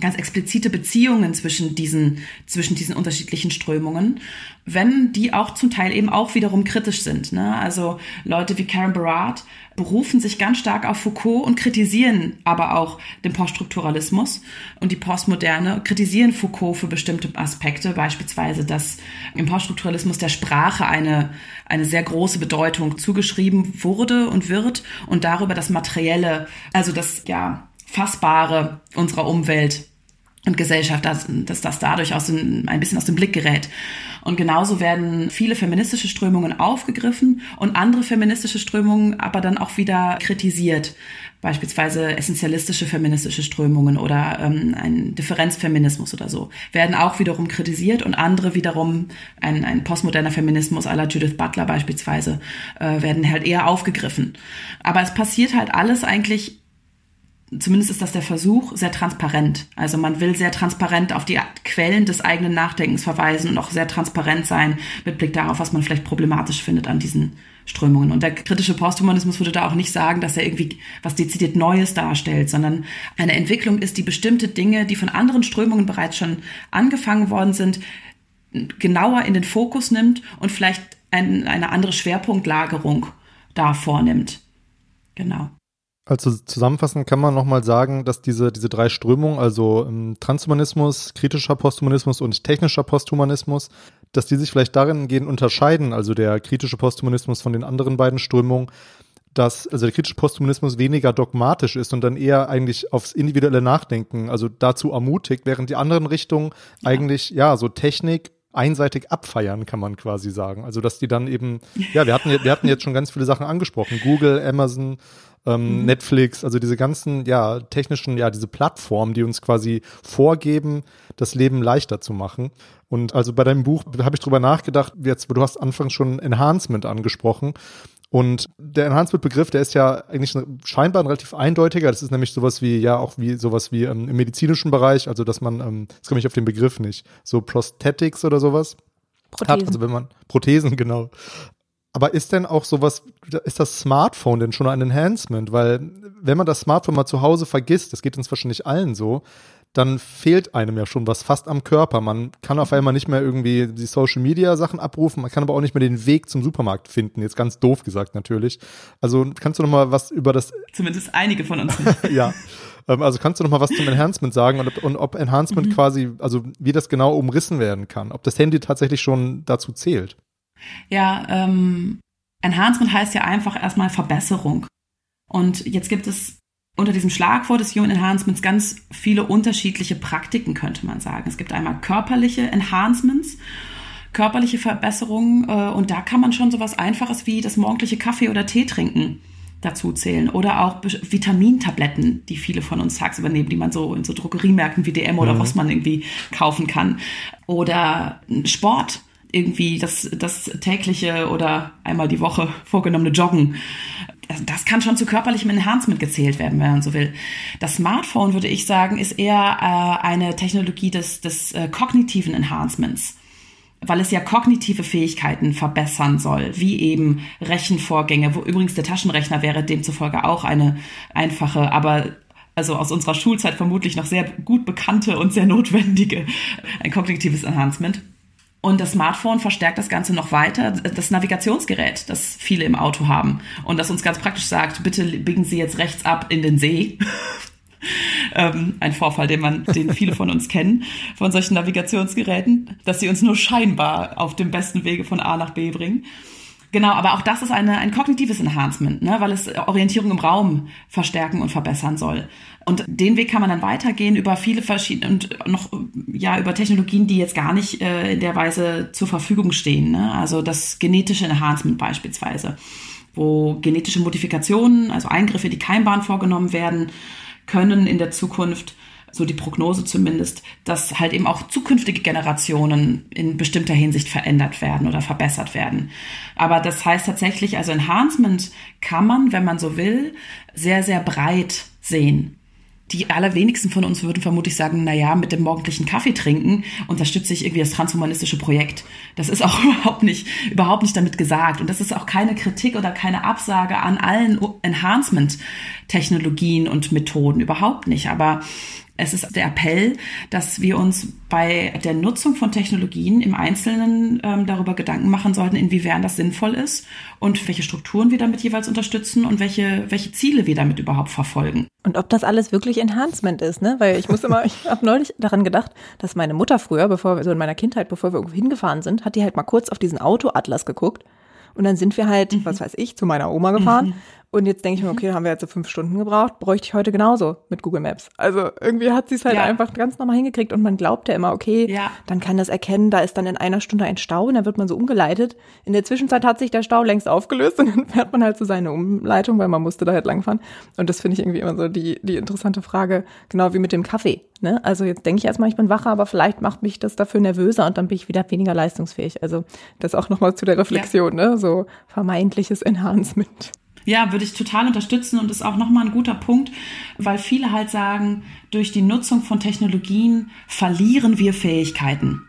ganz explizite Beziehungen zwischen diesen, zwischen diesen unterschiedlichen Strömungen, wenn die auch zum Teil eben auch wiederum kritisch sind. Ne? Also Leute wie Karen Barat berufen sich ganz stark auf Foucault und kritisieren aber auch den Poststrukturalismus und die Postmoderne, kritisieren Foucault für bestimmte Aspekte, beispielsweise, dass im Poststrukturalismus der Sprache eine, eine sehr große Bedeutung zugeschrieben wurde und wird und darüber das Materielle, also das, ja, Fassbare unserer Umwelt und Gesellschaft, dass, dass das dadurch aus dem, ein bisschen aus dem Blick gerät. Und genauso werden viele feministische Strömungen aufgegriffen und andere feministische Strömungen aber dann auch wieder kritisiert. Beispielsweise essentialistische feministische Strömungen oder ähm, ein Differenzfeminismus oder so werden auch wiederum kritisiert und andere wiederum, ein, ein postmoderner Feminismus aller Judith Butler beispielsweise, äh, werden halt eher aufgegriffen. Aber es passiert halt alles eigentlich zumindest ist das der Versuch, sehr transparent. Also man will sehr transparent auf die Quellen des eigenen Nachdenkens verweisen und auch sehr transparent sein mit Blick darauf, was man vielleicht problematisch findet an diesen Strömungen. Und der kritische Posthumanismus würde da auch nicht sagen, dass er irgendwie was dezidiert Neues darstellt, sondern eine Entwicklung ist, die bestimmte Dinge, die von anderen Strömungen bereits schon angefangen worden sind, genauer in den Fokus nimmt und vielleicht ein, eine andere Schwerpunktlagerung da vornimmt. Genau. Also zusammenfassend kann man nochmal sagen, dass diese, diese drei Strömungen, also ähm, Transhumanismus, kritischer Posthumanismus und technischer Posthumanismus, dass die sich vielleicht darin gehen unterscheiden, also der kritische Posthumanismus von den anderen beiden Strömungen, dass also der kritische Posthumanismus weniger dogmatisch ist und dann eher eigentlich aufs individuelle Nachdenken, also dazu ermutigt, während die anderen Richtungen ja. eigentlich ja so Technik einseitig abfeiern, kann man quasi sagen. Also dass die dann eben, ja, wir hatten, wir hatten jetzt schon ganz viele Sachen angesprochen, Google, Amazon, ähm, mhm. Netflix, also diese ganzen, ja, technischen, ja, diese Plattformen, die uns quasi vorgeben, das Leben leichter zu machen. Und also bei deinem Buch habe ich drüber nachgedacht, jetzt, du hast anfangs schon Enhancement angesprochen. Und der Enhancement-Begriff, der ist ja eigentlich scheinbar ein relativ eindeutiger. Das ist nämlich sowas wie, ja, auch wie sowas wie ähm, im medizinischen Bereich, also dass man, ähm, jetzt komme ich auf den Begriff nicht, so Prosthetics oder sowas. Prothesen. Hat, also wenn man, Prothesen, genau. Aber ist denn auch sowas, ist das Smartphone denn schon ein Enhancement? Weil wenn man das Smartphone mal zu Hause vergisst, das geht uns wahrscheinlich allen so, dann fehlt einem ja schon was fast am Körper. Man kann auf einmal nicht mehr irgendwie die Social Media Sachen abrufen, man kann aber auch nicht mehr den Weg zum Supermarkt finden. Jetzt ganz doof gesagt natürlich. Also kannst du noch mal was über das Zumindest einige von uns. ja. Ähm, also kannst du noch mal was zum Enhancement sagen und ob, und ob Enhancement mhm. quasi, also wie das genau umrissen werden kann, ob das Handy tatsächlich schon dazu zählt? Ja, ähm, Enhancement heißt ja einfach erstmal Verbesserung. Und jetzt gibt es unter diesem Schlagwort des Human Enhancements ganz viele unterschiedliche Praktiken, könnte man sagen. Es gibt einmal körperliche Enhancements, körperliche Verbesserungen äh, und da kann man schon sowas Einfaches wie das morgendliche Kaffee oder Tee trinken dazu zählen oder auch Vitamintabletten, die viele von uns tagsüber nehmen, die man so in so Drogeriemärkten wie DM oder mhm. was man irgendwie kaufen kann oder Sport irgendwie das, das tägliche oder einmal die Woche vorgenommene Joggen also das kann schon zu körperlichem Enhancement gezählt werden, wenn man so will. Das Smartphone, würde ich sagen, ist eher äh, eine Technologie des, des äh, kognitiven Enhancements weil es ja kognitive Fähigkeiten verbessern soll, wie eben Rechenvorgänge, wo übrigens der Taschenrechner wäre demzufolge auch eine einfache, aber also aus unserer Schulzeit vermutlich noch sehr gut bekannte und sehr notwendige ein kognitives Enhancement. Und das Smartphone verstärkt das Ganze noch weiter. Das Navigationsgerät, das viele im Auto haben und das uns ganz praktisch sagt, bitte biegen Sie jetzt rechts ab in den See. ähm, ein Vorfall, den man, den viele von uns kennen, von solchen Navigationsgeräten, dass sie uns nur scheinbar auf dem besten Wege von A nach B bringen. Genau, aber auch das ist eine, ein kognitives Enhancement, ne, weil es Orientierung im Raum verstärken und verbessern soll. Und den Weg kann man dann weitergehen über viele verschiedene und noch ja über Technologien, die jetzt gar nicht äh, in der Weise zur Verfügung stehen. Ne? Also das genetische Enhancement beispielsweise, wo genetische Modifikationen, also Eingriffe, die Keimbahn vorgenommen werden, können in der Zukunft so die Prognose zumindest, dass halt eben auch zukünftige Generationen in bestimmter Hinsicht verändert werden oder verbessert werden. Aber das heißt tatsächlich, also Enhancement kann man, wenn man so will, sehr, sehr breit sehen die allerwenigsten von uns würden vermutlich sagen, na ja, mit dem morgendlichen Kaffee trinken unterstütze ich irgendwie das transhumanistische Projekt. Das ist auch überhaupt nicht, überhaupt nicht damit gesagt. Und das ist auch keine Kritik oder keine Absage an allen Enhancement-Technologien und Methoden. Überhaupt nicht. Aber es ist der Appell, dass wir uns bei der Nutzung von Technologien im Einzelnen ähm, darüber Gedanken machen sollten, inwiefern das sinnvoll ist und welche Strukturen wir damit jeweils unterstützen und welche, welche Ziele wir damit überhaupt verfolgen. Und ob das alles wirklich Enhancement ist, ne? Weil ich muss immer, ich habe neulich daran gedacht, dass meine Mutter früher, bevor wir so in meiner Kindheit, bevor wir irgendwo hingefahren sind, hat die halt mal kurz auf diesen Autoatlas geguckt. Und dann sind wir halt, mhm. was weiß ich, zu meiner Oma gefahren. Mhm. Und jetzt denke ich mir, okay, haben wir jetzt so fünf Stunden gebraucht, bräuchte ich heute genauso mit Google Maps. Also irgendwie hat sie es halt ja. einfach ganz normal hingekriegt und man glaubt ja immer, okay, ja. dann kann das erkennen, da ist dann in einer Stunde ein Stau und dann wird man so umgeleitet. In der Zwischenzeit hat sich der Stau längst aufgelöst und dann fährt man halt zu so seiner Umleitung, weil man musste da halt langfahren. Und das finde ich irgendwie immer so die, die interessante Frage, genau wie mit dem Kaffee. Ne? Also jetzt denke ich erstmal, ich bin wacher, aber vielleicht macht mich das dafür nervöser und dann bin ich wieder weniger leistungsfähig. Also das auch nochmal zu der Reflexion, ja. ne? so vermeintliches Enhancement. Ja, würde ich total unterstützen und ist auch nochmal ein guter Punkt, weil viele halt sagen, durch die Nutzung von Technologien verlieren wir Fähigkeiten.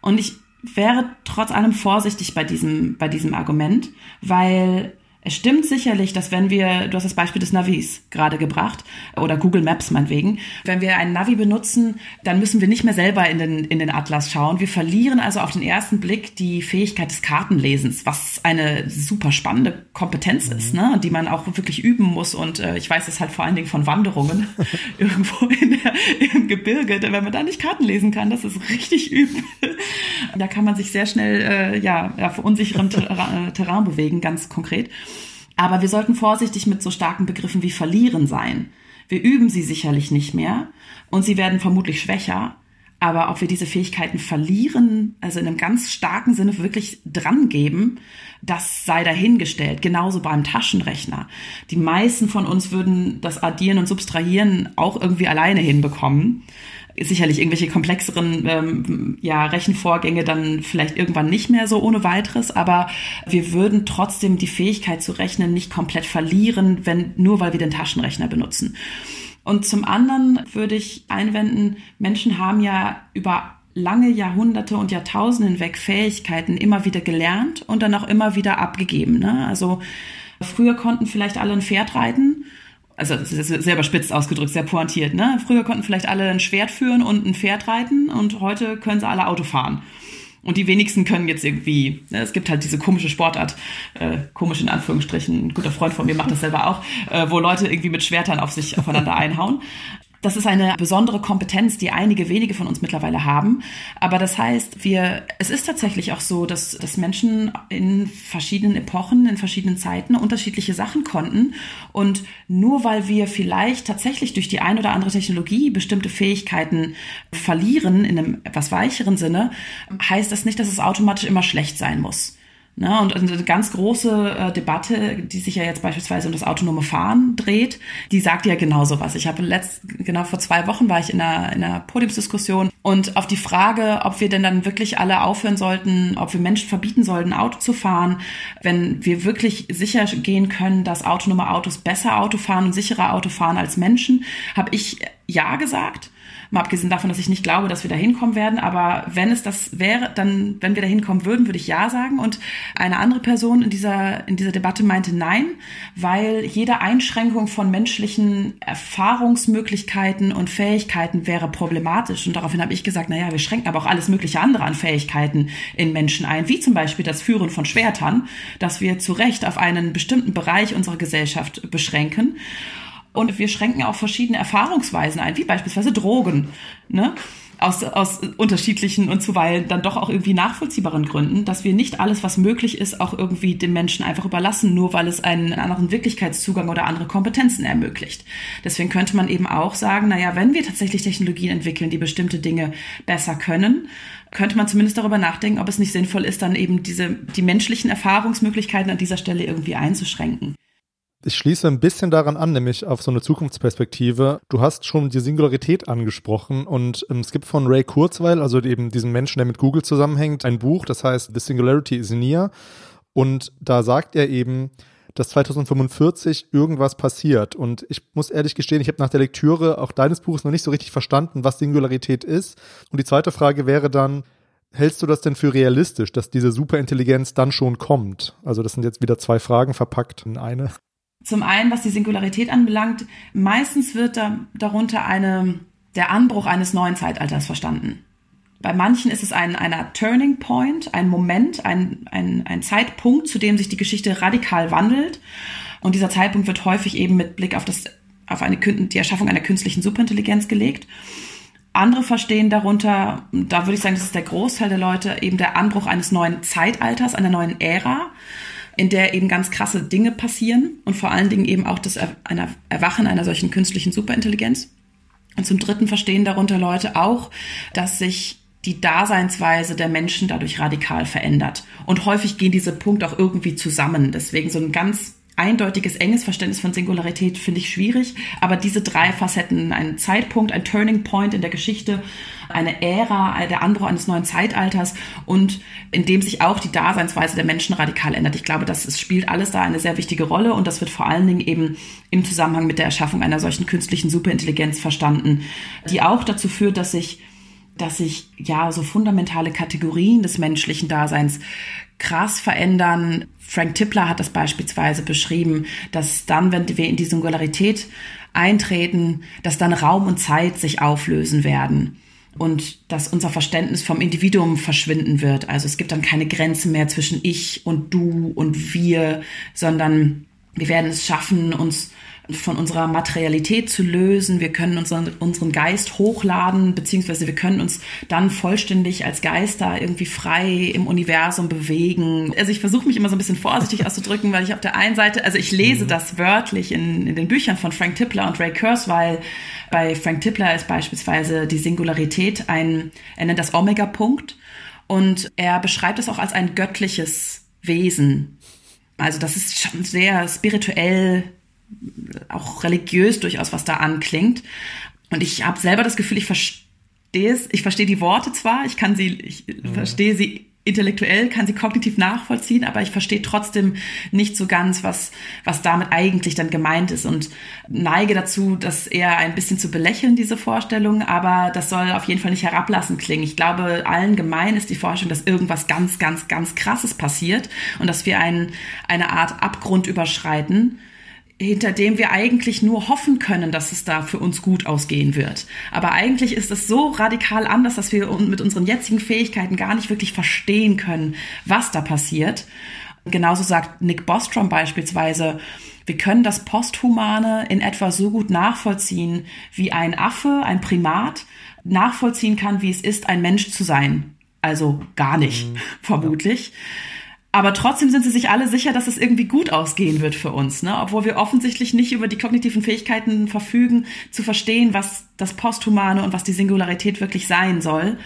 Und ich wäre trotz allem vorsichtig bei diesem, bei diesem Argument, weil es stimmt sicherlich, dass wenn wir, du hast das Beispiel des Navis gerade gebracht, oder Google Maps meinetwegen, wenn wir ein Navi benutzen, dann müssen wir nicht mehr selber in den, in den Atlas schauen. Wir verlieren also auf den ersten Blick die Fähigkeit des Kartenlesens, was eine super spannende Kompetenz mhm. ist, ne? die man auch wirklich üben muss. Und äh, ich weiß es halt vor allen Dingen von Wanderungen irgendwo in der, im Gebirge, denn wenn man da nicht Karten lesen kann, das ist richtig übel. Da kann man sich sehr schnell äh, ja, auf unsicherem Ter Terrain bewegen, ganz konkret. Aber wir sollten vorsichtig mit so starken Begriffen wie verlieren sein. Wir üben sie sicherlich nicht mehr und sie werden vermutlich schwächer. Aber ob wir diese Fähigkeiten verlieren, also in einem ganz starken Sinne wirklich drangeben, das sei dahingestellt. Genauso beim Taschenrechner. Die meisten von uns würden das Addieren und Subtrahieren auch irgendwie alleine hinbekommen sicherlich irgendwelche komplexeren ähm, ja, Rechenvorgänge dann vielleicht irgendwann nicht mehr so ohne weiteres, aber wir würden trotzdem die Fähigkeit zu rechnen nicht komplett verlieren, wenn nur weil wir den Taschenrechner benutzen. Und zum anderen würde ich einwenden, Menschen haben ja über lange Jahrhunderte und Jahrtausende hinweg Fähigkeiten immer wieder gelernt und dann auch immer wieder abgegeben. Ne? Also früher konnten vielleicht alle ein Pferd reiten also das ist sehr überspitzt ausgedrückt, sehr pointiert. Ne? Früher konnten vielleicht alle ein Schwert führen und ein Pferd reiten und heute können sie alle Auto fahren. Und die wenigsten können jetzt irgendwie, ne, es gibt halt diese komische Sportart, äh, komisch in Anführungsstrichen, ein guter Freund von mir macht das selber auch, äh, wo Leute irgendwie mit Schwertern auf sich aufeinander einhauen. Das ist eine besondere Kompetenz, die einige wenige von uns mittlerweile haben. Aber das heißt, wir, es ist tatsächlich auch so, dass, dass Menschen in verschiedenen Epochen, in verschiedenen Zeiten unterschiedliche Sachen konnten. Und nur weil wir vielleicht tatsächlich durch die ein oder andere Technologie bestimmte Fähigkeiten verlieren, in einem etwas weicheren Sinne, heißt das nicht, dass es automatisch immer schlecht sein muss. Ne, und eine ganz große äh, Debatte, die sich ja jetzt beispielsweise um das autonome Fahren dreht, die sagt ja genau was. Ich habe letzt, genau vor zwei Wochen war ich in einer, in einer Podiumsdiskussion und auf die Frage, ob wir denn dann wirklich alle aufhören sollten, ob wir Menschen verbieten sollten, Auto zu fahren, wenn wir wirklich sicher gehen können, dass autonome Autos besser Auto fahren und sicherer Auto fahren als Menschen, habe ich ja gesagt. Mal abgesehen davon, dass ich nicht glaube, dass wir da hinkommen werden. Aber wenn es das wäre, dann, wenn wir da hinkommen würden, würde ich ja sagen. Und eine andere Person in dieser, in dieser Debatte meinte nein, weil jede Einschränkung von menschlichen Erfahrungsmöglichkeiten und Fähigkeiten wäre problematisch. Und daraufhin habe ich gesagt, naja, wir schränken aber auch alles mögliche andere an Fähigkeiten in Menschen ein, wie zum Beispiel das Führen von Schwertern, dass wir zu Recht auf einen bestimmten Bereich unserer Gesellschaft beschränken. Und wir schränken auch verschiedene Erfahrungsweisen ein, wie beispielsweise Drogen, ne? Aus, aus unterschiedlichen und zuweilen dann doch auch irgendwie nachvollziehbaren Gründen, dass wir nicht alles, was möglich ist, auch irgendwie den Menschen einfach überlassen, nur weil es einen anderen Wirklichkeitszugang oder andere Kompetenzen ermöglicht. Deswegen könnte man eben auch sagen, naja, wenn wir tatsächlich Technologien entwickeln, die bestimmte Dinge besser können, könnte man zumindest darüber nachdenken, ob es nicht sinnvoll ist, dann eben diese, die menschlichen Erfahrungsmöglichkeiten an dieser Stelle irgendwie einzuschränken. Ich schließe ein bisschen daran an, nämlich auf so eine Zukunftsperspektive. Du hast schon die Singularität angesprochen und ähm, es gibt von Ray Kurzweil, also eben diesem Menschen, der mit Google zusammenhängt, ein Buch, das heißt The Singularity is Near. Und da sagt er eben, dass 2045 irgendwas passiert. Und ich muss ehrlich gestehen, ich habe nach der Lektüre auch deines Buches noch nicht so richtig verstanden, was Singularität ist. Und die zweite Frage wäre dann, hältst du das denn für realistisch, dass diese Superintelligenz dann schon kommt? Also das sind jetzt wieder zwei Fragen verpackt in eine. Zum einen, was die Singularität anbelangt, meistens wird da, darunter eine, der Anbruch eines neuen Zeitalters verstanden. Bei manchen ist es ein einer Turning Point, ein Moment, ein, ein, ein Zeitpunkt, zu dem sich die Geschichte radikal wandelt. Und dieser Zeitpunkt wird häufig eben mit Blick auf, das, auf eine, die Erschaffung einer künstlichen Superintelligenz gelegt. Andere verstehen darunter, da würde ich sagen, das ist der Großteil der Leute, eben der Anbruch eines neuen Zeitalters, einer neuen Ära in der eben ganz krasse Dinge passieren und vor allen Dingen eben auch das Erwachen einer solchen künstlichen Superintelligenz. Und zum Dritten verstehen darunter Leute auch, dass sich die Daseinsweise der Menschen dadurch radikal verändert. Und häufig gehen diese Punkte auch irgendwie zusammen. Deswegen so ein ganz eindeutiges, enges Verständnis von Singularität finde ich schwierig. Aber diese drei Facetten, ein Zeitpunkt, ein Turning Point in der Geschichte, eine Ära, der Anbruch eines neuen Zeitalters und in dem sich auch die Daseinsweise der Menschen radikal ändert. Ich glaube, das spielt alles da eine sehr wichtige Rolle und das wird vor allen Dingen eben im Zusammenhang mit der Erschaffung einer solchen künstlichen Superintelligenz verstanden, die auch dazu führt, dass sich dass sich ja so fundamentale Kategorien des menschlichen Daseins krass verändern. Frank Tippler hat das beispielsweise beschrieben, dass dann, wenn wir in die Singularität eintreten, dass dann Raum und Zeit sich auflösen werden und dass unser Verständnis vom Individuum verschwinden wird. Also es gibt dann keine Grenze mehr zwischen ich und du und wir, sondern wir werden es schaffen, uns von unserer Materialität zu lösen. Wir können unseren, unseren Geist hochladen, beziehungsweise wir können uns dann vollständig als Geister irgendwie frei im Universum bewegen. Also ich versuche mich immer so ein bisschen vorsichtig auszudrücken, weil ich auf der einen Seite, also ich lese mhm. das wörtlich in, in den Büchern von Frank Tippler und Ray Kurzweil. Bei Frank Tippler ist beispielsweise die Singularität ein, er nennt das Omega-Punkt und er beschreibt es auch als ein göttliches Wesen. Also das ist schon sehr spirituell auch religiös durchaus, was da anklingt. Und ich habe selber das Gefühl, ich verstehe es, ich verstehe die Worte zwar, ich kann sie, ich mhm. verstehe sie intellektuell, kann sie kognitiv nachvollziehen, aber ich verstehe trotzdem nicht so ganz, was, was damit eigentlich dann gemeint ist und neige dazu, das eher ein bisschen zu belächeln, diese Vorstellung, aber das soll auf jeden Fall nicht herablassend klingen. Ich glaube, allen gemein ist die Vorstellung, dass irgendwas ganz, ganz, ganz krasses passiert und dass wir ein, eine Art Abgrund überschreiten, hinter dem wir eigentlich nur hoffen können, dass es da für uns gut ausgehen wird. Aber eigentlich ist es so radikal anders, dass wir mit unseren jetzigen Fähigkeiten gar nicht wirklich verstehen können, was da passiert. Genauso sagt Nick Bostrom beispielsweise, wir können das Posthumane in etwa so gut nachvollziehen, wie ein Affe, ein Primat, nachvollziehen kann, wie es ist, ein Mensch zu sein. Also gar nicht, mhm. vermutlich. Ja. Aber trotzdem sind sie sich alle sicher, dass es irgendwie gut ausgehen wird für uns, ne? obwohl wir offensichtlich nicht über die kognitiven Fähigkeiten verfügen, zu verstehen, was das Posthumane und was die Singularität wirklich sein soll.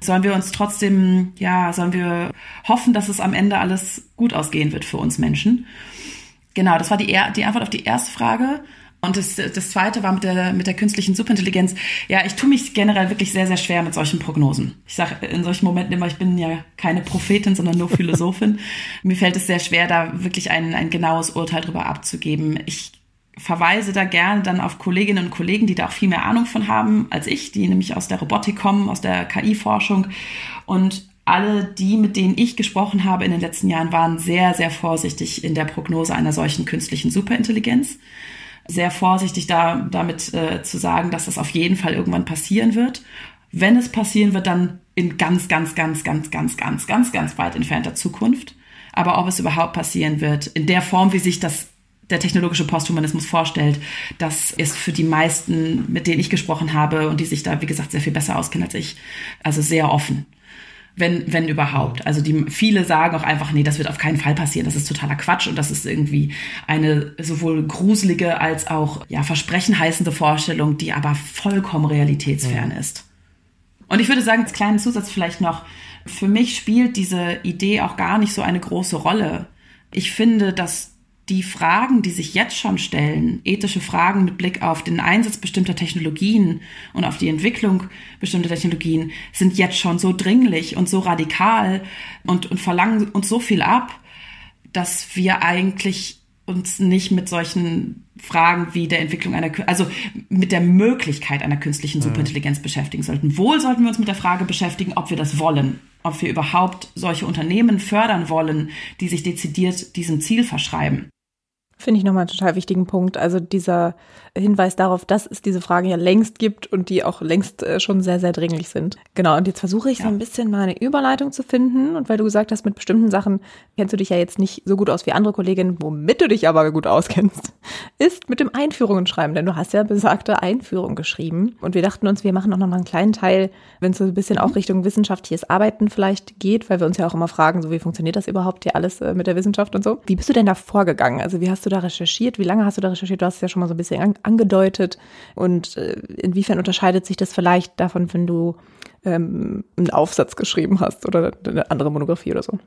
Sollen wir uns trotzdem, ja, sollen wir hoffen, dass es am Ende alles gut ausgehen wird für uns Menschen? Genau, das war die, die Antwort auf die erste Frage. Und das, das zweite war mit der, mit der künstlichen Superintelligenz. Ja, ich tue mich generell wirklich sehr, sehr schwer mit solchen Prognosen. Ich sage in solchen Momenten immer, ich bin ja keine Prophetin, sondern nur Philosophin. Mir fällt es sehr schwer, da wirklich ein, ein genaues Urteil drüber abzugeben. Ich verweise da gerne dann auf Kolleginnen und Kollegen, die da auch viel mehr Ahnung von haben als ich, die nämlich aus der Robotik kommen, aus der KI-Forschung. Und alle die, mit denen ich gesprochen habe in den letzten Jahren, waren sehr, sehr vorsichtig in der Prognose einer solchen künstlichen Superintelligenz sehr vorsichtig da, damit äh, zu sagen, dass das auf jeden Fall irgendwann passieren wird. Wenn es passieren wird, dann in ganz, ganz, ganz, ganz, ganz, ganz, ganz, ganz weit entfernter Zukunft. Aber ob es überhaupt passieren wird, in der Form, wie sich das der technologische Posthumanismus vorstellt, das ist für die meisten, mit denen ich gesprochen habe und die sich da, wie gesagt, sehr viel besser auskennen als ich, also sehr offen wenn, wenn überhaupt. Also die viele sagen auch einfach, nee, das wird auf keinen Fall passieren. Das ist totaler Quatsch und das ist irgendwie eine sowohl gruselige als auch ja Versprechen heißende Vorstellung, die aber vollkommen realitätsfern mhm. ist. Und ich würde sagen, als kleinen Zusatz vielleicht noch, für mich spielt diese Idee auch gar nicht so eine große Rolle. Ich finde, dass die Fragen, die sich jetzt schon stellen, ethische Fragen mit Blick auf den Einsatz bestimmter Technologien und auf die Entwicklung bestimmter Technologien, sind jetzt schon so dringlich und so radikal und, und verlangen uns so viel ab, dass wir eigentlich uns nicht mit solchen Fragen wie der Entwicklung einer, also mit der Möglichkeit einer künstlichen Superintelligenz ja. beschäftigen sollten. Wohl sollten wir uns mit der Frage beschäftigen, ob wir das wollen, ob wir überhaupt solche Unternehmen fördern wollen, die sich dezidiert diesem Ziel verschreiben. Finde ich nochmal einen total wichtigen Punkt. Also dieser Hinweis darauf, dass es diese Fragen ja längst gibt und die auch längst äh, schon sehr, sehr dringlich sind. Genau, und jetzt versuche ich ja. so ein bisschen mal eine Überleitung zu finden. Und weil du gesagt hast, mit bestimmten Sachen kennst du dich ja jetzt nicht so gut aus wie andere Kolleginnen, womit du dich aber gut auskennst, ist mit dem Einführungen schreiben. Denn du hast ja besagte Einführung geschrieben. Und wir dachten uns, wir machen auch noch mal einen kleinen Teil, wenn es so ein bisschen auch Richtung wissenschaftliches Arbeiten vielleicht geht, weil wir uns ja auch immer fragen, so wie funktioniert das überhaupt hier alles äh, mit der Wissenschaft und so. Wie bist du denn da vorgegangen? Also wie hast du da recherchiert? Wie lange hast du da recherchiert? Du hast es ja schon mal so ein bisschen angedeutet. Und äh, inwiefern unterscheidet sich das vielleicht davon, wenn du ähm, einen Aufsatz geschrieben hast oder eine andere Monographie oder so?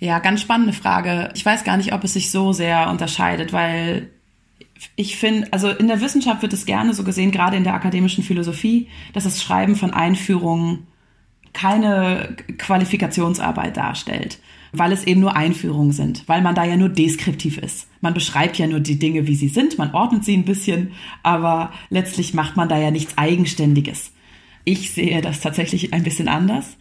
Ja, ganz spannende Frage. Ich weiß gar nicht, ob es sich so sehr unterscheidet, weil ich finde, also in der Wissenschaft wird es gerne so gesehen, gerade in der akademischen Philosophie, dass das Schreiben von Einführungen keine Qualifikationsarbeit darstellt weil es eben nur Einführungen sind, weil man da ja nur deskriptiv ist. Man beschreibt ja nur die Dinge, wie sie sind, man ordnet sie ein bisschen, aber letztlich macht man da ja nichts Eigenständiges. Ich sehe das tatsächlich ein bisschen anders,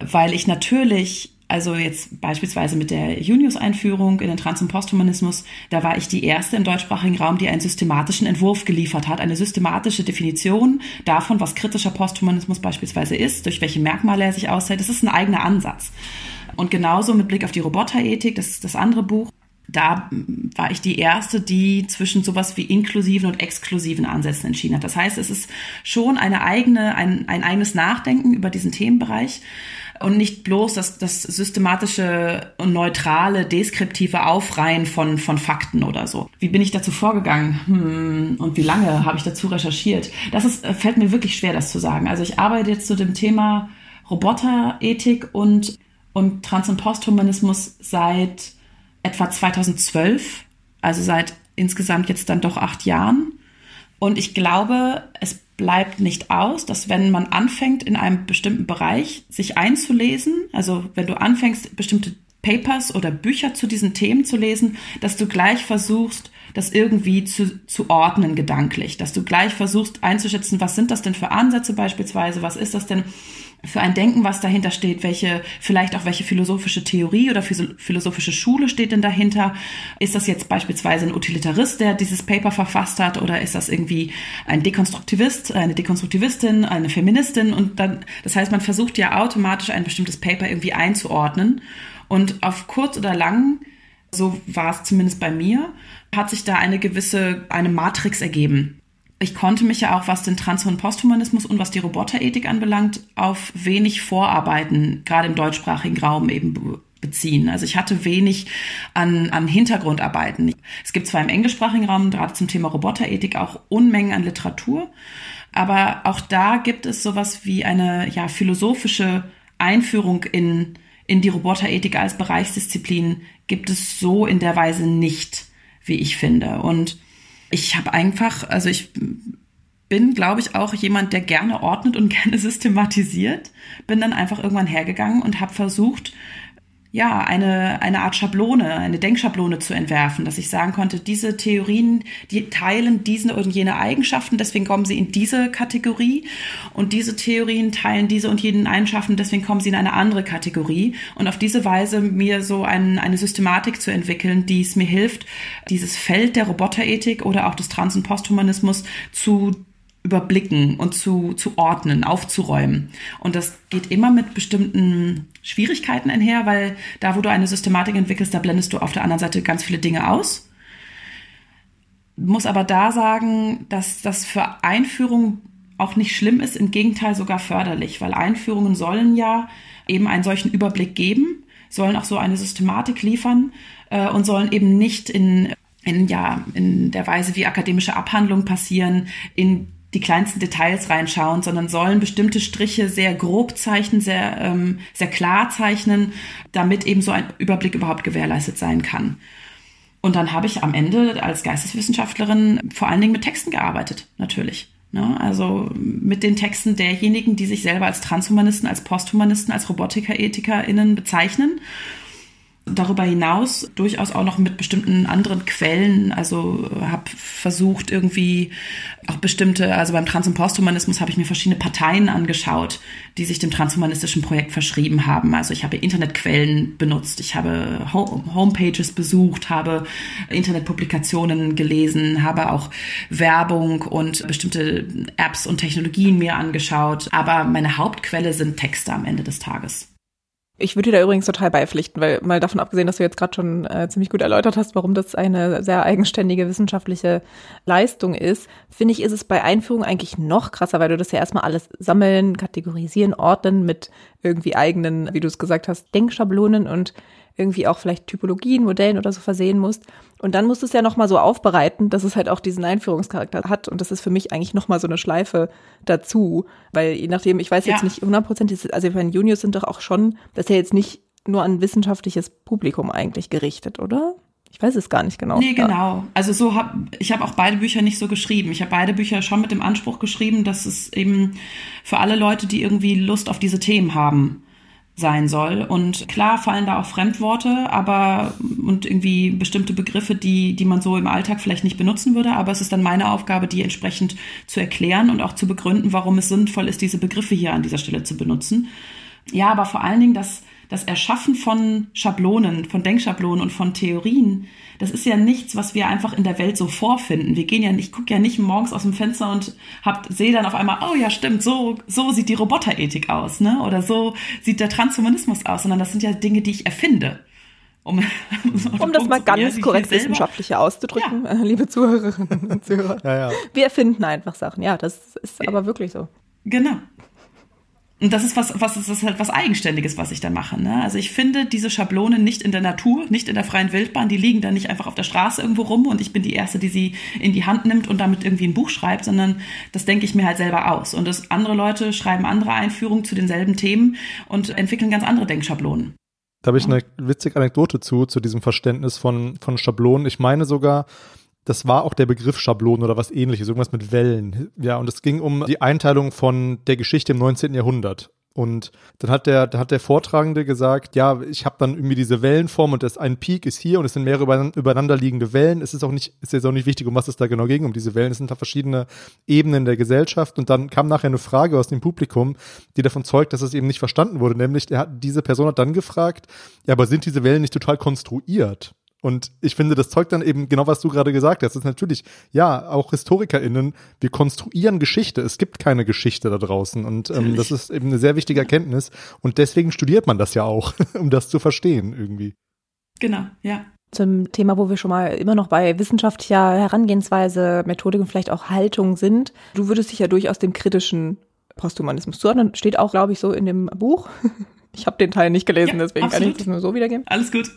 weil ich natürlich also jetzt beispielsweise mit der Junius-Einführung in den Trans- und Posthumanismus, da war ich die erste im deutschsprachigen Raum, die einen systematischen Entwurf geliefert hat, eine systematische Definition davon, was kritischer Posthumanismus beispielsweise ist, durch welche Merkmale er sich auszählt. Das ist ein eigener Ansatz. Und genauso mit Blick auf die Roboterethik, das ist das andere Buch, da war ich die erste, die zwischen sowas wie inklusiven und exklusiven Ansätzen entschieden hat. Das heißt, es ist schon eine eigene, ein, ein eigenes Nachdenken über diesen Themenbereich und nicht bloß das, das systematische und neutrale, deskriptive Aufreihen von, von Fakten oder so. Wie bin ich dazu vorgegangen? Hm, und wie lange habe ich dazu recherchiert? Das ist, fällt mir wirklich schwer, das zu sagen. Also ich arbeite jetzt zu dem Thema Roboterethik und und Trans- und Posthumanismus seit etwa 2012, also seit insgesamt jetzt dann doch acht Jahren. Und ich glaube, es bleibt nicht aus, dass wenn man anfängt, in einem bestimmten Bereich sich einzulesen, also wenn du anfängst, bestimmte Papers oder Bücher zu diesen Themen zu lesen, dass du gleich versuchst, das irgendwie zu, zu ordnen gedanklich, dass du gleich versuchst einzuschätzen, was sind das denn für Ansätze beispielsweise, was ist das denn für ein Denken, was dahinter steht, welche, vielleicht auch welche philosophische Theorie oder philosophische Schule steht denn dahinter? Ist das jetzt beispielsweise ein Utilitarist, der dieses Paper verfasst hat, oder ist das irgendwie ein Dekonstruktivist, eine Dekonstruktivistin, eine Feministin? Und dann, das heißt, man versucht ja automatisch ein bestimmtes Paper irgendwie einzuordnen. Und auf kurz oder lang, so war es zumindest bei mir, hat sich da eine gewisse, eine Matrix ergeben ich konnte mich ja auch, was den Trans- und Posthumanismus und was die Roboterethik anbelangt, auf wenig Vorarbeiten, gerade im deutschsprachigen Raum eben beziehen. Also ich hatte wenig an, an Hintergrundarbeiten. Es gibt zwar im englischsprachigen Raum gerade zum Thema Roboterethik auch Unmengen an Literatur, aber auch da gibt es sowas wie eine ja, philosophische Einführung in, in die Roboterethik als Bereichsdisziplin gibt es so in der Weise nicht, wie ich finde. Und ich habe einfach, also ich bin, glaube ich, auch jemand, der gerne ordnet und gerne systematisiert. Bin dann einfach irgendwann hergegangen und habe versucht, ja, eine, eine Art Schablone, eine Denkschablone zu entwerfen, dass ich sagen konnte, diese Theorien, die teilen diese und jene Eigenschaften, deswegen kommen sie in diese Kategorie. Und diese Theorien teilen diese und jene Eigenschaften, deswegen kommen sie in eine andere Kategorie. Und auf diese Weise mir so ein, eine Systematik zu entwickeln, die es mir hilft, dieses Feld der Roboterethik oder auch des Trans- und Posthumanismus zu überblicken und zu, zu ordnen, aufzuräumen. Und das geht immer mit bestimmten Schwierigkeiten einher, weil da, wo du eine Systematik entwickelst, da blendest du auf der anderen Seite ganz viele Dinge aus. Muss aber da sagen, dass das für Einführung auch nicht schlimm ist, im Gegenteil sogar förderlich, weil Einführungen sollen ja eben einen solchen Überblick geben, sollen auch so eine Systematik liefern äh, und sollen eben nicht in, in, ja, in der Weise, wie akademische Abhandlungen passieren, in die kleinsten Details reinschauen, sondern sollen bestimmte Striche sehr grob zeichnen, sehr, ähm, sehr klar zeichnen, damit eben so ein Überblick überhaupt gewährleistet sein kann. Und dann habe ich am Ende als Geisteswissenschaftlerin vor allen Dingen mit Texten gearbeitet, natürlich. Ne? Also mit den Texten derjenigen, die sich selber als Transhumanisten, als Posthumanisten, als RobotikerethiterInnen bezeichnen darüber hinaus durchaus auch noch mit bestimmten anderen Quellen, also habe versucht irgendwie auch bestimmte, also beim Trans- und Posthumanismus habe ich mir verschiedene Parteien angeschaut, die sich dem transhumanistischen Projekt verschrieben haben. Also ich habe Internetquellen benutzt, ich habe Homepages besucht, habe Internetpublikationen gelesen, habe auch Werbung und bestimmte Apps und Technologien mir angeschaut, aber meine Hauptquelle sind Texte am Ende des Tages. Ich würde dir da übrigens total beipflichten, weil mal davon abgesehen, dass du jetzt gerade schon äh, ziemlich gut erläutert hast, warum das eine sehr eigenständige wissenschaftliche Leistung ist, finde ich, ist es bei Einführung eigentlich noch krasser, weil du das ja erstmal alles sammeln, kategorisieren, ordnen mit irgendwie eigenen, wie du es gesagt hast, Denkschablonen und irgendwie auch vielleicht Typologien, Modellen oder so versehen musst. Und dann musst du es ja nochmal so aufbereiten, dass es halt auch diesen Einführungscharakter hat. Und das ist für mich eigentlich nochmal so eine Schleife dazu. Weil je nachdem, ich weiß ja. jetzt nicht hundertprozentig, also meine Juniors sind doch auch schon, das ist ja jetzt nicht nur an wissenschaftliches Publikum eigentlich gerichtet, oder? Ich weiß es gar nicht genau. Nee, genau. Also so hab ich habe auch beide Bücher nicht so geschrieben. Ich habe beide Bücher schon mit dem Anspruch geschrieben, dass es eben für alle Leute, die irgendwie Lust auf diese Themen haben, sein soll. Und klar fallen da auch Fremdworte, aber und irgendwie bestimmte Begriffe, die, die man so im Alltag vielleicht nicht benutzen würde. Aber es ist dann meine Aufgabe, die entsprechend zu erklären und auch zu begründen, warum es sinnvoll ist, diese Begriffe hier an dieser Stelle zu benutzen. Ja, aber vor allen Dingen das, das Erschaffen von Schablonen, von Denkschablonen und von Theorien, das ist ja nichts, was wir einfach in der Welt so vorfinden. Wir gehen ja nicht, ich gucke ja nicht morgens aus dem Fenster und hab, sehe dann auf einmal, oh ja, stimmt, so, so sieht die Roboterethik aus, ne? Oder so sieht der Transhumanismus aus, sondern das sind ja Dinge, die ich erfinde. Um, um das mal ganz korrekt wissenschaftlich auszudrücken, ja. liebe Zuhörerinnen und Zuhörer. Ja, ja. Wir erfinden einfach Sachen. Ja, das ist aber wirklich so. Genau. Und das ist was, was ist das halt was Eigenständiges, was ich da mache. Ne? Also ich finde diese Schablonen nicht in der Natur, nicht in der freien Wildbahn, die liegen da nicht einfach auf der Straße irgendwo rum und ich bin die Erste, die sie in die Hand nimmt und damit irgendwie ein Buch schreibt, sondern das denke ich mir halt selber aus. Und das andere Leute schreiben andere Einführungen zu denselben Themen und entwickeln ganz andere Denkschablonen. Da habe ich eine witzige Anekdote zu, zu diesem Verständnis von, von Schablonen. Ich meine sogar, das war auch der Begriff Schablon oder was ähnliches, irgendwas mit Wellen. Ja, und es ging um die Einteilung von der Geschichte im 19. Jahrhundert. Und dann hat der, dann hat der Vortragende gesagt, ja, ich habe dann irgendwie diese Wellenform und das ein Peak ist hier und es sind mehrere übereinander liegende Wellen. Es ist auch nicht, ist jetzt auch nicht wichtig, um was es da genau ging, um diese Wellen. Es sind da verschiedene Ebenen der Gesellschaft. Und dann kam nachher eine Frage aus dem Publikum, die davon zeugt, dass es eben nicht verstanden wurde. Nämlich, er hat, diese Person hat dann gefragt, ja, aber sind diese Wellen nicht total konstruiert? Und ich finde, das zeugt dann eben genau, was du gerade gesagt hast. Das ist natürlich, ja, auch HistorikerInnen, wir konstruieren Geschichte. Es gibt keine Geschichte da draußen. Und ähm, das ist eben eine sehr wichtige Erkenntnis. Und deswegen studiert man das ja auch, um das zu verstehen irgendwie. Genau, ja. Zum Thema, wo wir schon mal immer noch bei wissenschaftlicher Herangehensweise, Methodik und vielleicht auch Haltung sind. Du würdest dich ja durchaus dem kritischen Posthumanismus zuordnen. Steht auch, glaube ich, so in dem Buch. Ich habe den Teil nicht gelesen, ja, deswegen absolut. kann ich das nur so wiedergeben. Alles gut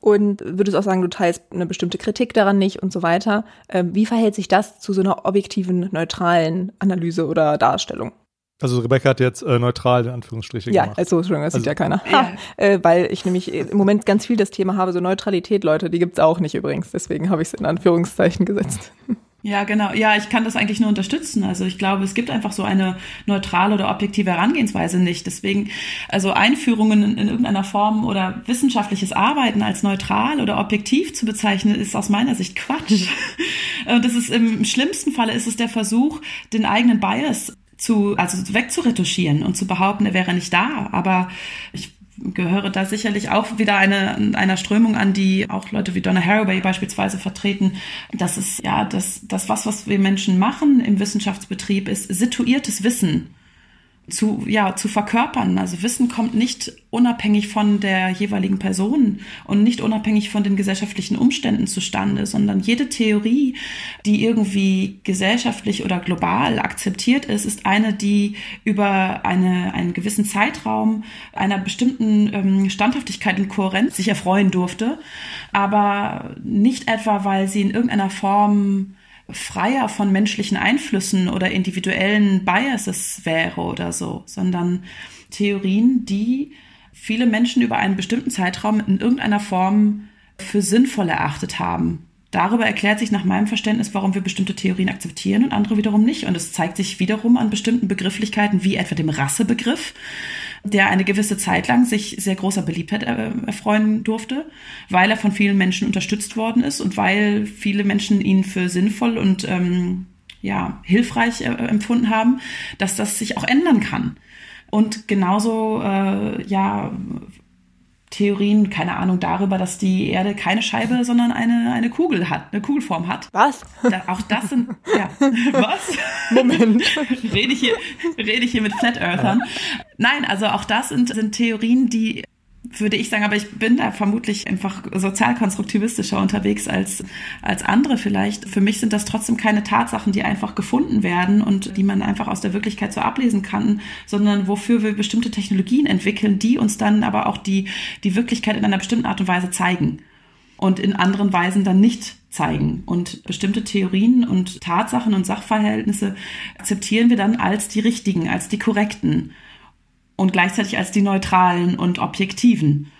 und würdest auch sagen, du teilst eine bestimmte Kritik daran nicht und so weiter. Ähm, wie verhält sich das zu so einer objektiven, neutralen Analyse oder Darstellung? Also Rebecca hat jetzt äh, neutral in Anführungsstriche ja, gemacht. Ja, also Entschuldigung, das also, sieht ja keiner. Ha, äh, weil ich nämlich im Moment ganz viel das Thema habe, so Neutralität, Leute, die gibt's auch nicht übrigens. Deswegen habe ich es in Anführungszeichen gesetzt. Ja, genau. Ja, ich kann das eigentlich nur unterstützen. Also ich glaube, es gibt einfach so eine neutrale oder objektive Herangehensweise nicht. Deswegen, also Einführungen in, in irgendeiner Form oder wissenschaftliches Arbeiten als neutral oder objektiv zu bezeichnen, ist aus meiner Sicht Quatsch. Und das ist im schlimmsten Falle ist es der Versuch, den eigenen Bias zu, also wegzuretuschieren und zu behaupten, er wäre nicht da. Aber ich gehöre da sicherlich auch wieder eine, einer Strömung an, die auch Leute wie Donna Haraway beispielsweise vertreten. Das ist ja das, das was, was wir Menschen machen im Wissenschaftsbetrieb, ist situiertes Wissen zu, ja, zu verkörpern. Also Wissen kommt nicht unabhängig von der jeweiligen Person und nicht unabhängig von den gesellschaftlichen Umständen zustande, sondern jede Theorie, die irgendwie gesellschaftlich oder global akzeptiert ist, ist eine, die über eine, einen gewissen Zeitraum einer bestimmten ähm, Standhaftigkeit und Kohärenz sich erfreuen durfte, aber nicht etwa, weil sie in irgendeiner Form freier von menschlichen Einflüssen oder individuellen Biases wäre oder so, sondern Theorien, die viele Menschen über einen bestimmten Zeitraum in irgendeiner Form für sinnvoll erachtet haben. Darüber erklärt sich nach meinem Verständnis, warum wir bestimmte Theorien akzeptieren und andere wiederum nicht. Und es zeigt sich wiederum an bestimmten Begrifflichkeiten, wie etwa dem Rassebegriff, der eine gewisse Zeit lang sich sehr großer Beliebtheit erfreuen durfte, weil er von vielen Menschen unterstützt worden ist und weil viele Menschen ihn für sinnvoll und ähm, ja, hilfreich äh, empfunden haben, dass das sich auch ändern kann. Und genauso äh, ja Theorien, keine Ahnung, darüber, dass die Erde keine Scheibe, sondern eine, eine Kugel hat, eine Kugelform hat. Was? Da, auch das sind, ja, was? Moment. rede ich hier, rede ich hier mit Flat Earthern. Nein, also auch das sind, sind Theorien, die würde ich sagen, aber ich bin da vermutlich einfach sozialkonstruktivistischer unterwegs als, als andere vielleicht. Für mich sind das trotzdem keine Tatsachen, die einfach gefunden werden und die man einfach aus der Wirklichkeit so ablesen kann, sondern wofür wir bestimmte Technologien entwickeln, die uns dann aber auch die, die Wirklichkeit in einer bestimmten Art und Weise zeigen und in anderen Weisen dann nicht zeigen. Und bestimmte Theorien und Tatsachen und Sachverhältnisse akzeptieren wir dann als die richtigen, als die korrekten und gleichzeitig als die neutralen und objektiven.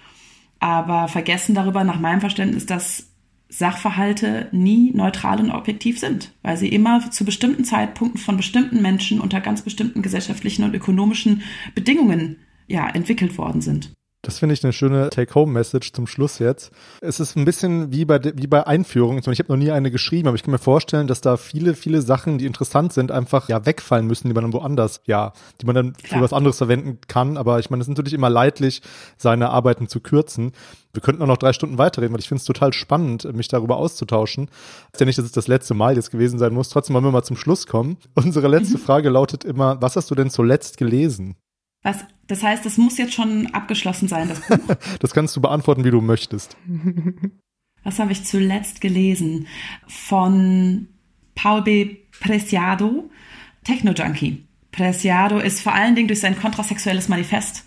Aber vergessen darüber nach meinem Verständnis, dass Sachverhalte nie neutral und objektiv sind, weil sie immer zu bestimmten Zeitpunkten von bestimmten Menschen unter ganz bestimmten gesellschaftlichen und ökonomischen Bedingungen ja, entwickelt worden sind. Das finde ich eine schöne Take-Home-Message zum Schluss jetzt. Es ist ein bisschen wie bei, wie bei Einführungen. Ich habe noch nie eine geschrieben, aber ich kann mir vorstellen, dass da viele, viele Sachen, die interessant sind, einfach ja wegfallen müssen, die man dann woanders, ja, die man dann für was anderes verwenden kann. Aber ich meine, es ist natürlich immer leidlich, seine Arbeiten zu kürzen. Wir könnten auch noch drei Stunden weiterreden, weil ich finde es total spannend, mich darüber auszutauschen. Ist ja nicht, dass es das letzte Mal jetzt gewesen sein muss. Trotzdem wollen wir mal zum Schluss kommen. Unsere letzte mhm. Frage lautet immer, was hast du denn zuletzt gelesen? Was, das heißt, es muss jetzt schon abgeschlossen sein, das Buch. das kannst du beantworten, wie du möchtest. Was habe ich zuletzt gelesen? Von Paul B. Preciado, Techno Junkie. Preciado ist vor allen Dingen durch sein kontrasexuelles Manifest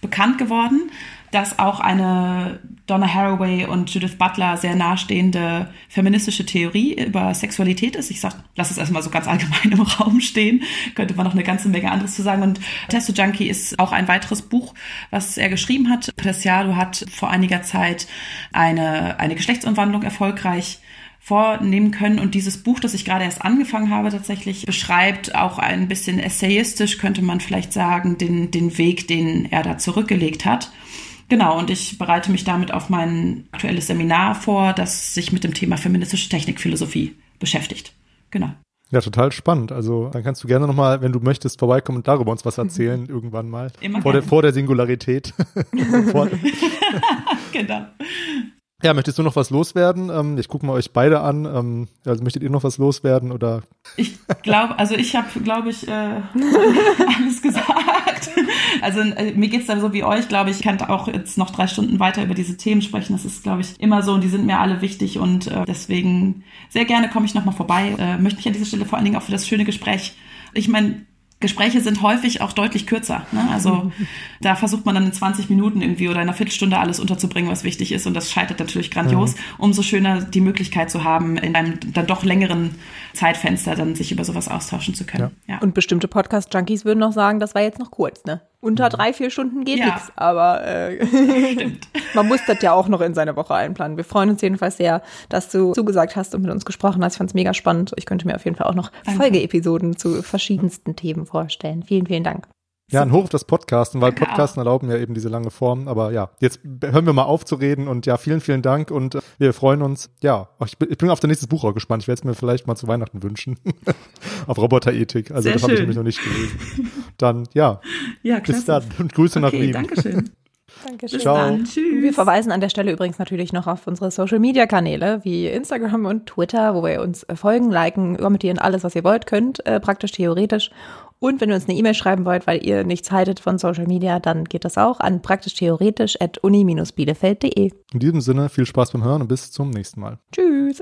bekannt geworden dass auch eine Donna Haraway und Judith Butler sehr nahestehende feministische Theorie über Sexualität ist. Ich sag, lass es erstmal so ganz allgemein im Raum stehen. Könnte man noch eine ganze Menge anderes zu sagen. Und Testo Junkie ist auch ein weiteres Buch, was er geschrieben hat. Preciado hat vor einiger Zeit eine, eine Geschlechtsumwandlung erfolgreich vornehmen können. Und dieses Buch, das ich gerade erst angefangen habe, tatsächlich beschreibt auch ein bisschen essayistisch, könnte man vielleicht sagen, den, den Weg, den er da zurückgelegt hat. Genau, und ich bereite mich damit auf mein aktuelles Seminar vor, das sich mit dem Thema feministische Technikphilosophie beschäftigt. Genau. Ja, total spannend. Also dann kannst du gerne nochmal, wenn du möchtest, vorbeikommen und darüber uns was erzählen, mhm. irgendwann mal. Immer vor, der, vor der Singularität. genau. Ja, möchtest du noch was loswerden? Ähm, ich gucke mal euch beide an. Ähm, also möchtet ihr noch was loswerden oder? Ich glaube, also ich habe, glaube ich, äh, alles gesagt. Also äh, mir geht's da so wie euch, glaube ich, ich kann auch jetzt noch drei Stunden weiter über diese Themen sprechen. Das ist, glaube ich, immer so und die sind mir alle wichtig und äh, deswegen sehr gerne komme ich nochmal vorbei. Äh, möchte mich an dieser Stelle vor allen Dingen auch für das schöne Gespräch ich meine, Gespräche sind häufig auch deutlich kürzer. Ne? Also da versucht man dann in 20 Minuten irgendwie oder in einer Viertelstunde alles unterzubringen, was wichtig ist. Und das scheitert natürlich grandios. Umso schöner die Möglichkeit zu haben, in einem dann doch längeren Zeitfenster dann sich über sowas austauschen zu können. Ja. ja. Und bestimmte Podcast-Junkies würden noch sagen, das war jetzt noch kurz, ne? Unter mhm. drei, vier Stunden geht ja. nichts, aber äh, man muss das ja auch noch in seine Woche einplanen. Wir freuen uns jedenfalls sehr, dass du zugesagt hast und mit uns gesprochen hast. Ich fand es mega spannend. Ich könnte mir auf jeden Fall auch noch Folgeepisoden zu verschiedensten Themen vorstellen. Vielen, vielen Dank. Ja, ein Hoch auf das Podcasten, weil Podcasten erlauben ja eben diese lange Form. Aber ja, jetzt hören wir mal auf zu reden und ja, vielen, vielen Dank und äh, wir freuen uns. Ja, ich bin, ich bin auf das nächste Buch auch gespannt. Ich werde es mir vielleicht mal zu Weihnachten wünschen. auf Roboterethik. Also Sehr das habe ich nämlich noch nicht gelesen. Dann ja, ja bis dann und Grüße okay, nach Wien. Dankeschön. Dankeschön. Ciao. Dann, tschüss. Wir verweisen an der Stelle übrigens natürlich noch auf unsere Social Media Kanäle wie Instagram und Twitter, wo ihr uns folgen, liken, kommentieren, alles, was ihr wollt, könnt, äh, praktisch theoretisch. Und wenn ihr uns eine E-Mail schreiben wollt, weil ihr nichts haltet von Social Media, dann geht das auch an praktisch theoretisch at uni-bielefeld.de. In diesem Sinne, viel Spaß beim Hören und bis zum nächsten Mal. Tschüss.